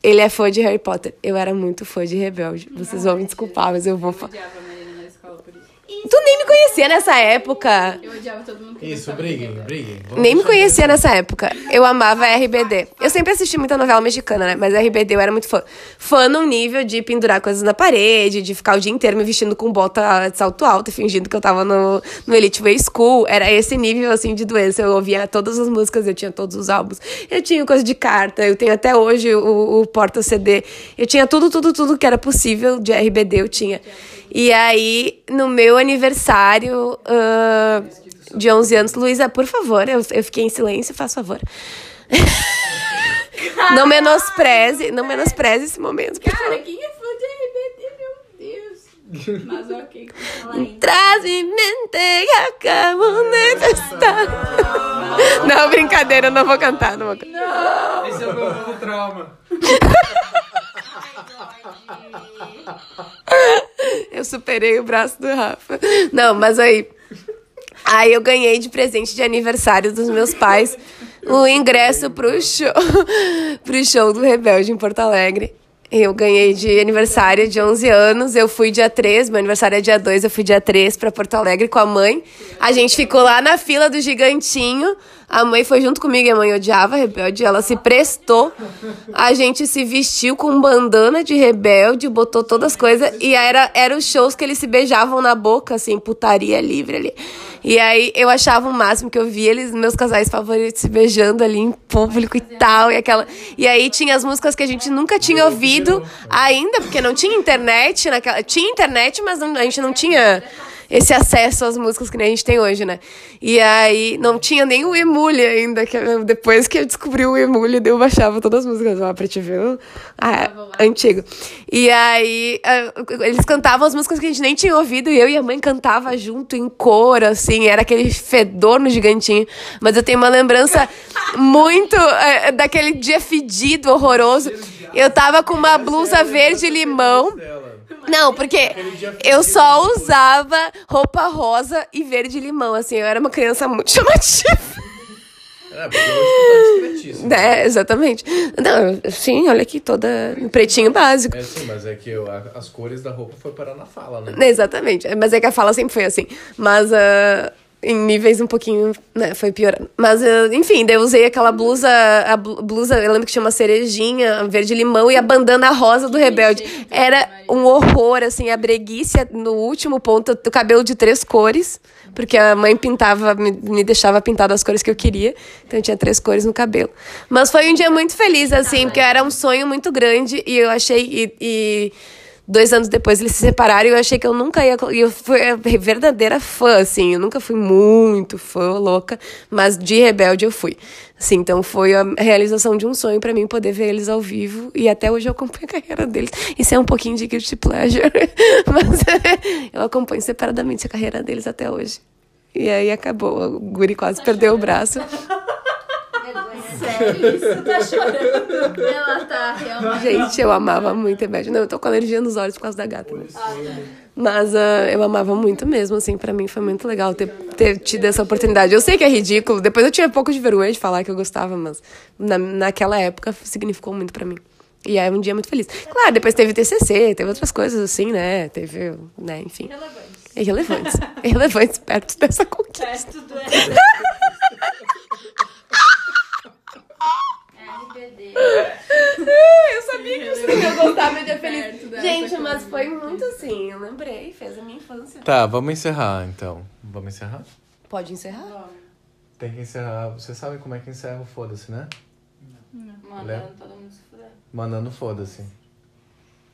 Ele é fã de Harry Potter. Eu era muito fã de Rebelde. Vocês vão me desculpar, mas eu vou falar. odiava a Marina na escola por isso. Tu nem me conhecia nessa época. Eu odiava todo mundo que Isso, briguem, briguem. Nem me conhecia nessa época. Eu amava RBD. Eu sempre assisti muita novela mexicana, né? Mas RBD eu era muito fã. Fã num nível de pendurar coisas na parede, de ficar o dia inteiro me vestindo com bota de salto alto, fingindo que eu tava no, no Elite Way School. Era esse nível, assim, de doença. Eu ouvia todas as músicas, eu tinha todos os álbuns. Eu tinha coisa de carta, eu tenho até hoje o, o porta-CD. Eu tinha tudo, tudo, tudo que era possível de RBD, eu tinha. E aí, no meu aniversário ah, de 11 anos, Luísa, por favor, eu, eu fiquei em silêncio, faz favor. não menospreze, não menospreze esse momento, por Cara, favor. quem é fã de RBD, meu Deus. Mas ok. Traz em mente que acabo de estar. Não, brincadeira, eu não vou cantar, não vou cantar. Esse é o meu novo trauma. Eu superei o braço do Rafa. Não, mas aí. Aí eu ganhei de presente de aniversário dos meus pais o ingresso pro show, pro show do Rebelde em Porto Alegre. Eu ganhei de aniversário de 11 anos. Eu fui dia 3, meu aniversário é dia 2, eu fui dia 3 pra Porto Alegre com a mãe. A gente ficou lá na fila do gigantinho. A mãe foi junto comigo e a mãe odiava rebelde. Ela se prestou. A gente se vestiu com bandana de rebelde, botou todas as coisas. E era, era os shows que eles se beijavam na boca, assim, putaria livre ali. E aí eu achava o máximo que eu via eles, meus casais favoritos, se beijando ali em público e tal. E, aquela... e aí tinha as músicas que a gente nunca tinha ouvido ainda, porque não tinha internet. Naquela... Tinha internet, mas não- a gente não tinha esse acesso às músicas que nem a gente tem hoje, né? E aí não tinha nem o Emule ainda, que eu- depois que eu descobri o Emule, eu baixava todas as músicas lá pra te ver. Ah, antigo. E aí ah, eles cantavam as músicas que a gente nem tinha ouvido e eu e a mãe cantava junto em coro, assim, era aquele fedor no gigantinho. Mas eu tenho uma lembrança muito eh, daquele dia fedido, horroroso. Eu tava com uma blusa verde limão. Não, porque eu só usava roupa rosa e verde limão, assim, eu era uma criança muito chamativa. É, porque hoje tá. É, exatamente. Não, sim, olha aqui, toda pretinho básico. É sim, mas é que eu- a- as cores da roupa foi parar na fala, né? Exatamente. Mas é que a fala sempre foi assim. Mas ah, em níveis um pouquinho, né, foi piorando. Mas, ah, enfim, daí eu usei aquela blusa, a blu- blusa, eu lembro que tinha uma cerejinha, verde limão e a bandana rosa do Rebelde. Era um horror, assim, a breguice no último ponto, o cabelo de três cores, porque a mãe pintava, me, me deixava pintar das cores que eu queria. Então eu tinha três cores no cabelo. Mas foi um dia muito feliz, assim, porque era um sonho muito grande e eu achei. e- e Dois anos depois eles se separaram e eu achei que eu nunca ia. E eu fui verdadeira fã, assim. Eu nunca fui muito fã, louca, mas de Rebelde eu fui. Assim, então foi a realização de um sonho pra mim poder ver eles ao vivo. E até hoje eu acompanho a carreira deles. Isso é um pouquinho de guilty pleasure, mas eu acompanho separadamente a carreira deles até hoje. E aí acabou. O Guri quase perdeu o braço. Sério, isso tá chorando. Ela tá realmente. Gente, eu amava muito Rebelde. Não, eu tô com alergia nos olhos por causa da gata. Né? Mas ah, eu amava muito mesmo, assim, pra mim foi muito legal ter, ter tido essa oportunidade. Eu sei que é ridículo, depois eu tinha um pouco de vergonha de falar que eu gostava, mas na, naquela época significou muito pra mim. E é um dia muito feliz. Claro, depois teve TCC, teve outras coisas assim, né? Teve, né, enfim. Irrelevantes. Irrelevantes perto dessa conquista. Perto do Eu sabia que você ia gostar, meu dia feliz. Gente, mas foi muito assim, eu lembrei, fez a minha infância. Tá, vamos encerrar então. Vamos encerrar? Pode encerrar? Tem que encerrar. Vocês sabem como é que encerra o foda-se, né? Mandando todo mundo se fuder. Mandando foda-se.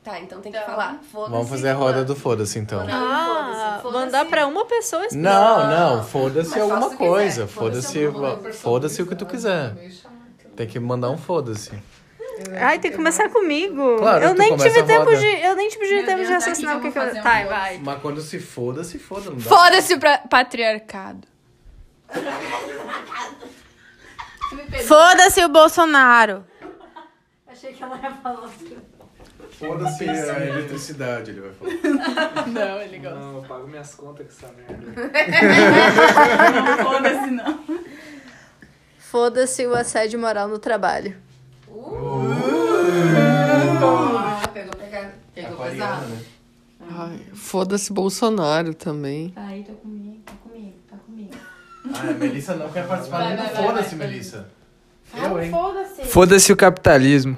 Tá, então tem que falar. Foda-se. Vamos fazer a roda do foda-se, então. Ah, Foda-se. mandar pra uma pessoa explicar. Não, não, foda-se Mas alguma faça o que quiser. coisa. Foda-se Foda-se foda-se o que tu quiser. Tem que mandar um foda-se. Ai, tem que começar comigo. Claro, eu tu nem começa tive a tempo roda. de. Eu nem tive Meu tempo de raciocinar o que, que eu vou Tá, fazer um vai. Mas quando se foda, se foda, não dá. Foda-se o pra- patriarcado. Foda-se o Bolsonaro. Achei que ela ia falar. Foda-se a eletricidade, ele vai falar. Não, ele gosta. Não, eu pago minhas contas com essa merda. Foda-se, não. Foda-se o assédio moral no trabalho. Ah, pegou, pegado. Pegou pesado. né? Ai, foda-se Bolsonaro também. Tá aí, tô comigo, tá comigo, tá comigo. Ah, a Melissa não quer participar Vai, nem do vai, vai, foda-se. Melissa. Ah, Eu, hein? foda-se. Foda-se o capitalismo.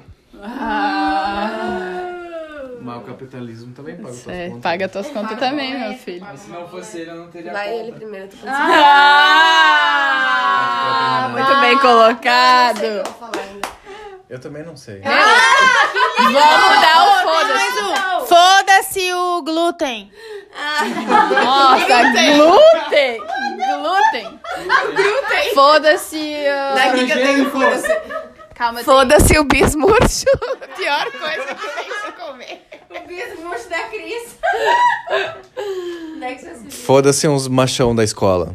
Mas o capitalismo também paga suas É, contas. paga tuas contas também, meu filho. Se não fosse ele, eu não teria Vai conta. ele primeiro, tu Ah, muito bem colocado. Eu também não sei. Vamos dar o foda-se. Foda-se o glúten. Nossa, glúten. Glúten. Foda-se. uh, Daqui que eu tenho foda-se. Calma, tem- Foda-se o bis murcho. Pior coisa que tem se comer. O bismurcho da Cris. Next assim. Foda-se uns machão da escola.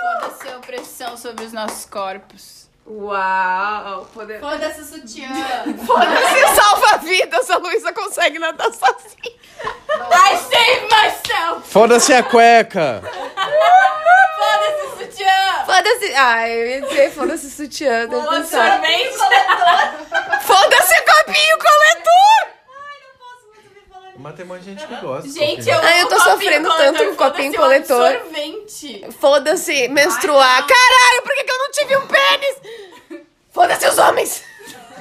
Foda-se a opressão sobre os nossos corpos. Uau. Poder... Foda-se o sutiã. Foda-se o salva-vidas. A Luísa consegue nadar sozinha. I save myself. Foda-se a cueca! Foda-se o sutiã. Foda-se. Ah, eu ia dizer foda-se o sutiã. Foda-se sorvete coletor. Foda-se o copinho coletor. Mas tem de gente que gosta. Gente, eu... Ai, eu tô sofrendo tanto com copinho coletor. Sorvente. Foda-se menstruar. Caralho, por que, que eu não tive um pênis? Foda-se os homens.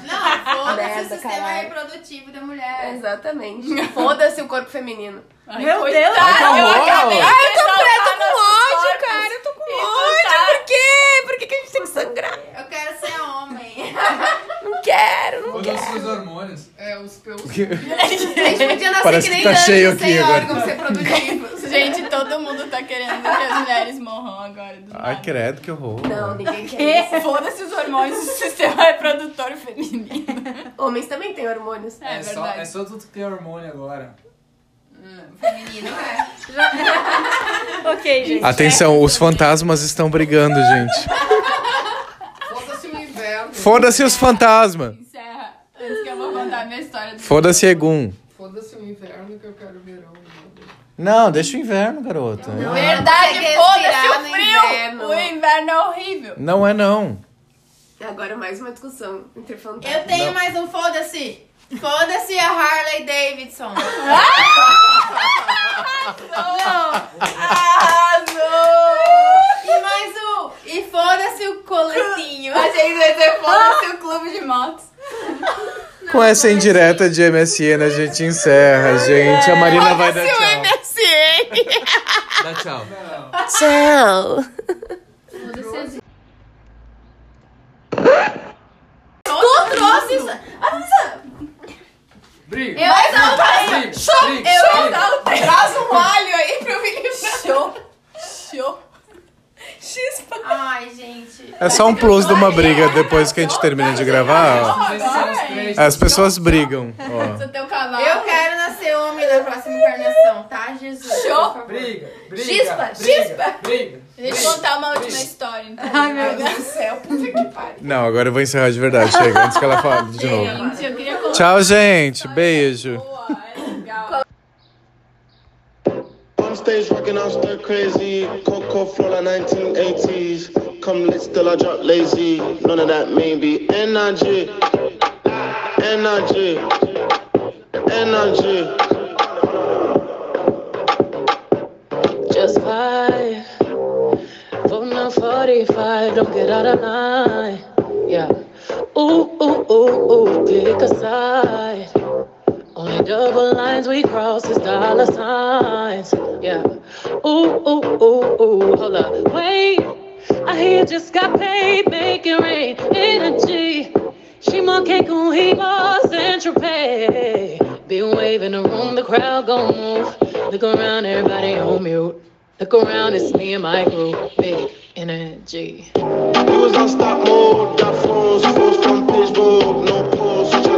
Não, foda-se o sistema caralho. reprodutivo da mulher. Exatamente. Foda-se o corpo feminino. Meu coitada, Deus, eu horror. acabei. de Ai, eu tô, eu tô com ódio, corpos. cara. Eu tô com E ódio. Por quê? Por que, que a gente tem que sangrar? Eu quero ser homem. Não quero, não quero. Foda-se os hormônios. É, os peus. A gente podia nascer Parece que que nem tá anjo, cheio aqui sem agora. órgãos reprodutivos. Gente, todo mundo tá querendo que as mulheres morram agora. Do Ai, credo, que horror. Não, ninguém quer isso. que? Foda-se os hormónios do sistema reprodutor feminino. Homens também têm hormônios. É, É, só, verdade. é só tudo que tem hormônio agora. Feminino é. Ok, gente. Atenção, os fantasmas estão brigando, gente. Foda-se os fantasmas. Encerra. Antes que eu vou contar a minha história do Foda-se Egum. Foda-se o inverno que eu quero verão. Não, deixa o inverno, garota. Verdade, Consegue foda-se o frio. inverno. O inverno é horrível. Não é não. Agora mais uma discussão entre fantasmas. Eu tenho mais um foda-se. Foda-se a Harley Davidson. Arrasou! Um. E foda-se o coletinho. Achei que vai dizer foda-se o clube de motos. Com essa indireta de MSN a gente encerra, gente. A Marina vai dar tchau. MSN. Dá tchau. Tchau. Tu trouxe isso. Ah, Briga. Eu exaltei. Briga. Eu exaltei. Traz um alho aí pro Felipe. Show. Show. Chispa. Ai, gente. É só um plus de uma briga depois que a gente termina de gravar. ó. As pessoas brigam. Ó. Seu teu cavalo. Eu quero nascer homem na próxima encarnação, tá, Jesus? Show. Briga. Briga. Chispa, briga, chispa. Briga. Deixa eu contar uma última história, então. Ai, meu Deus do céu. Puta que pariu. Não, agora eu vou encerrar de verdade. Chega, antes que ela fale de novo. Gente, eu queria contar Tchau, gente. Beijo. On stage rocking out stir crazy, Coco flow like 1980s. Come lit still I drop lazy. None of that maybe. Energy, energy, energy. Just five. Voting on 45, don't get out of line. Yeah. Ooh, ooh, ooh, ooh, pick a side. Only double lines we cross is dollar signs. Yeah. Ooh, ooh, ooh, ooh, hold up. Wait. I hear you just got paid, make it rain. Energy. She more cake on he was and Tropez. Be waving around the crowd gon' move. Look around, everybody on mute. Look around, it's me and my group. Big energy. We was stop mode, got phones, from Pittsburgh, no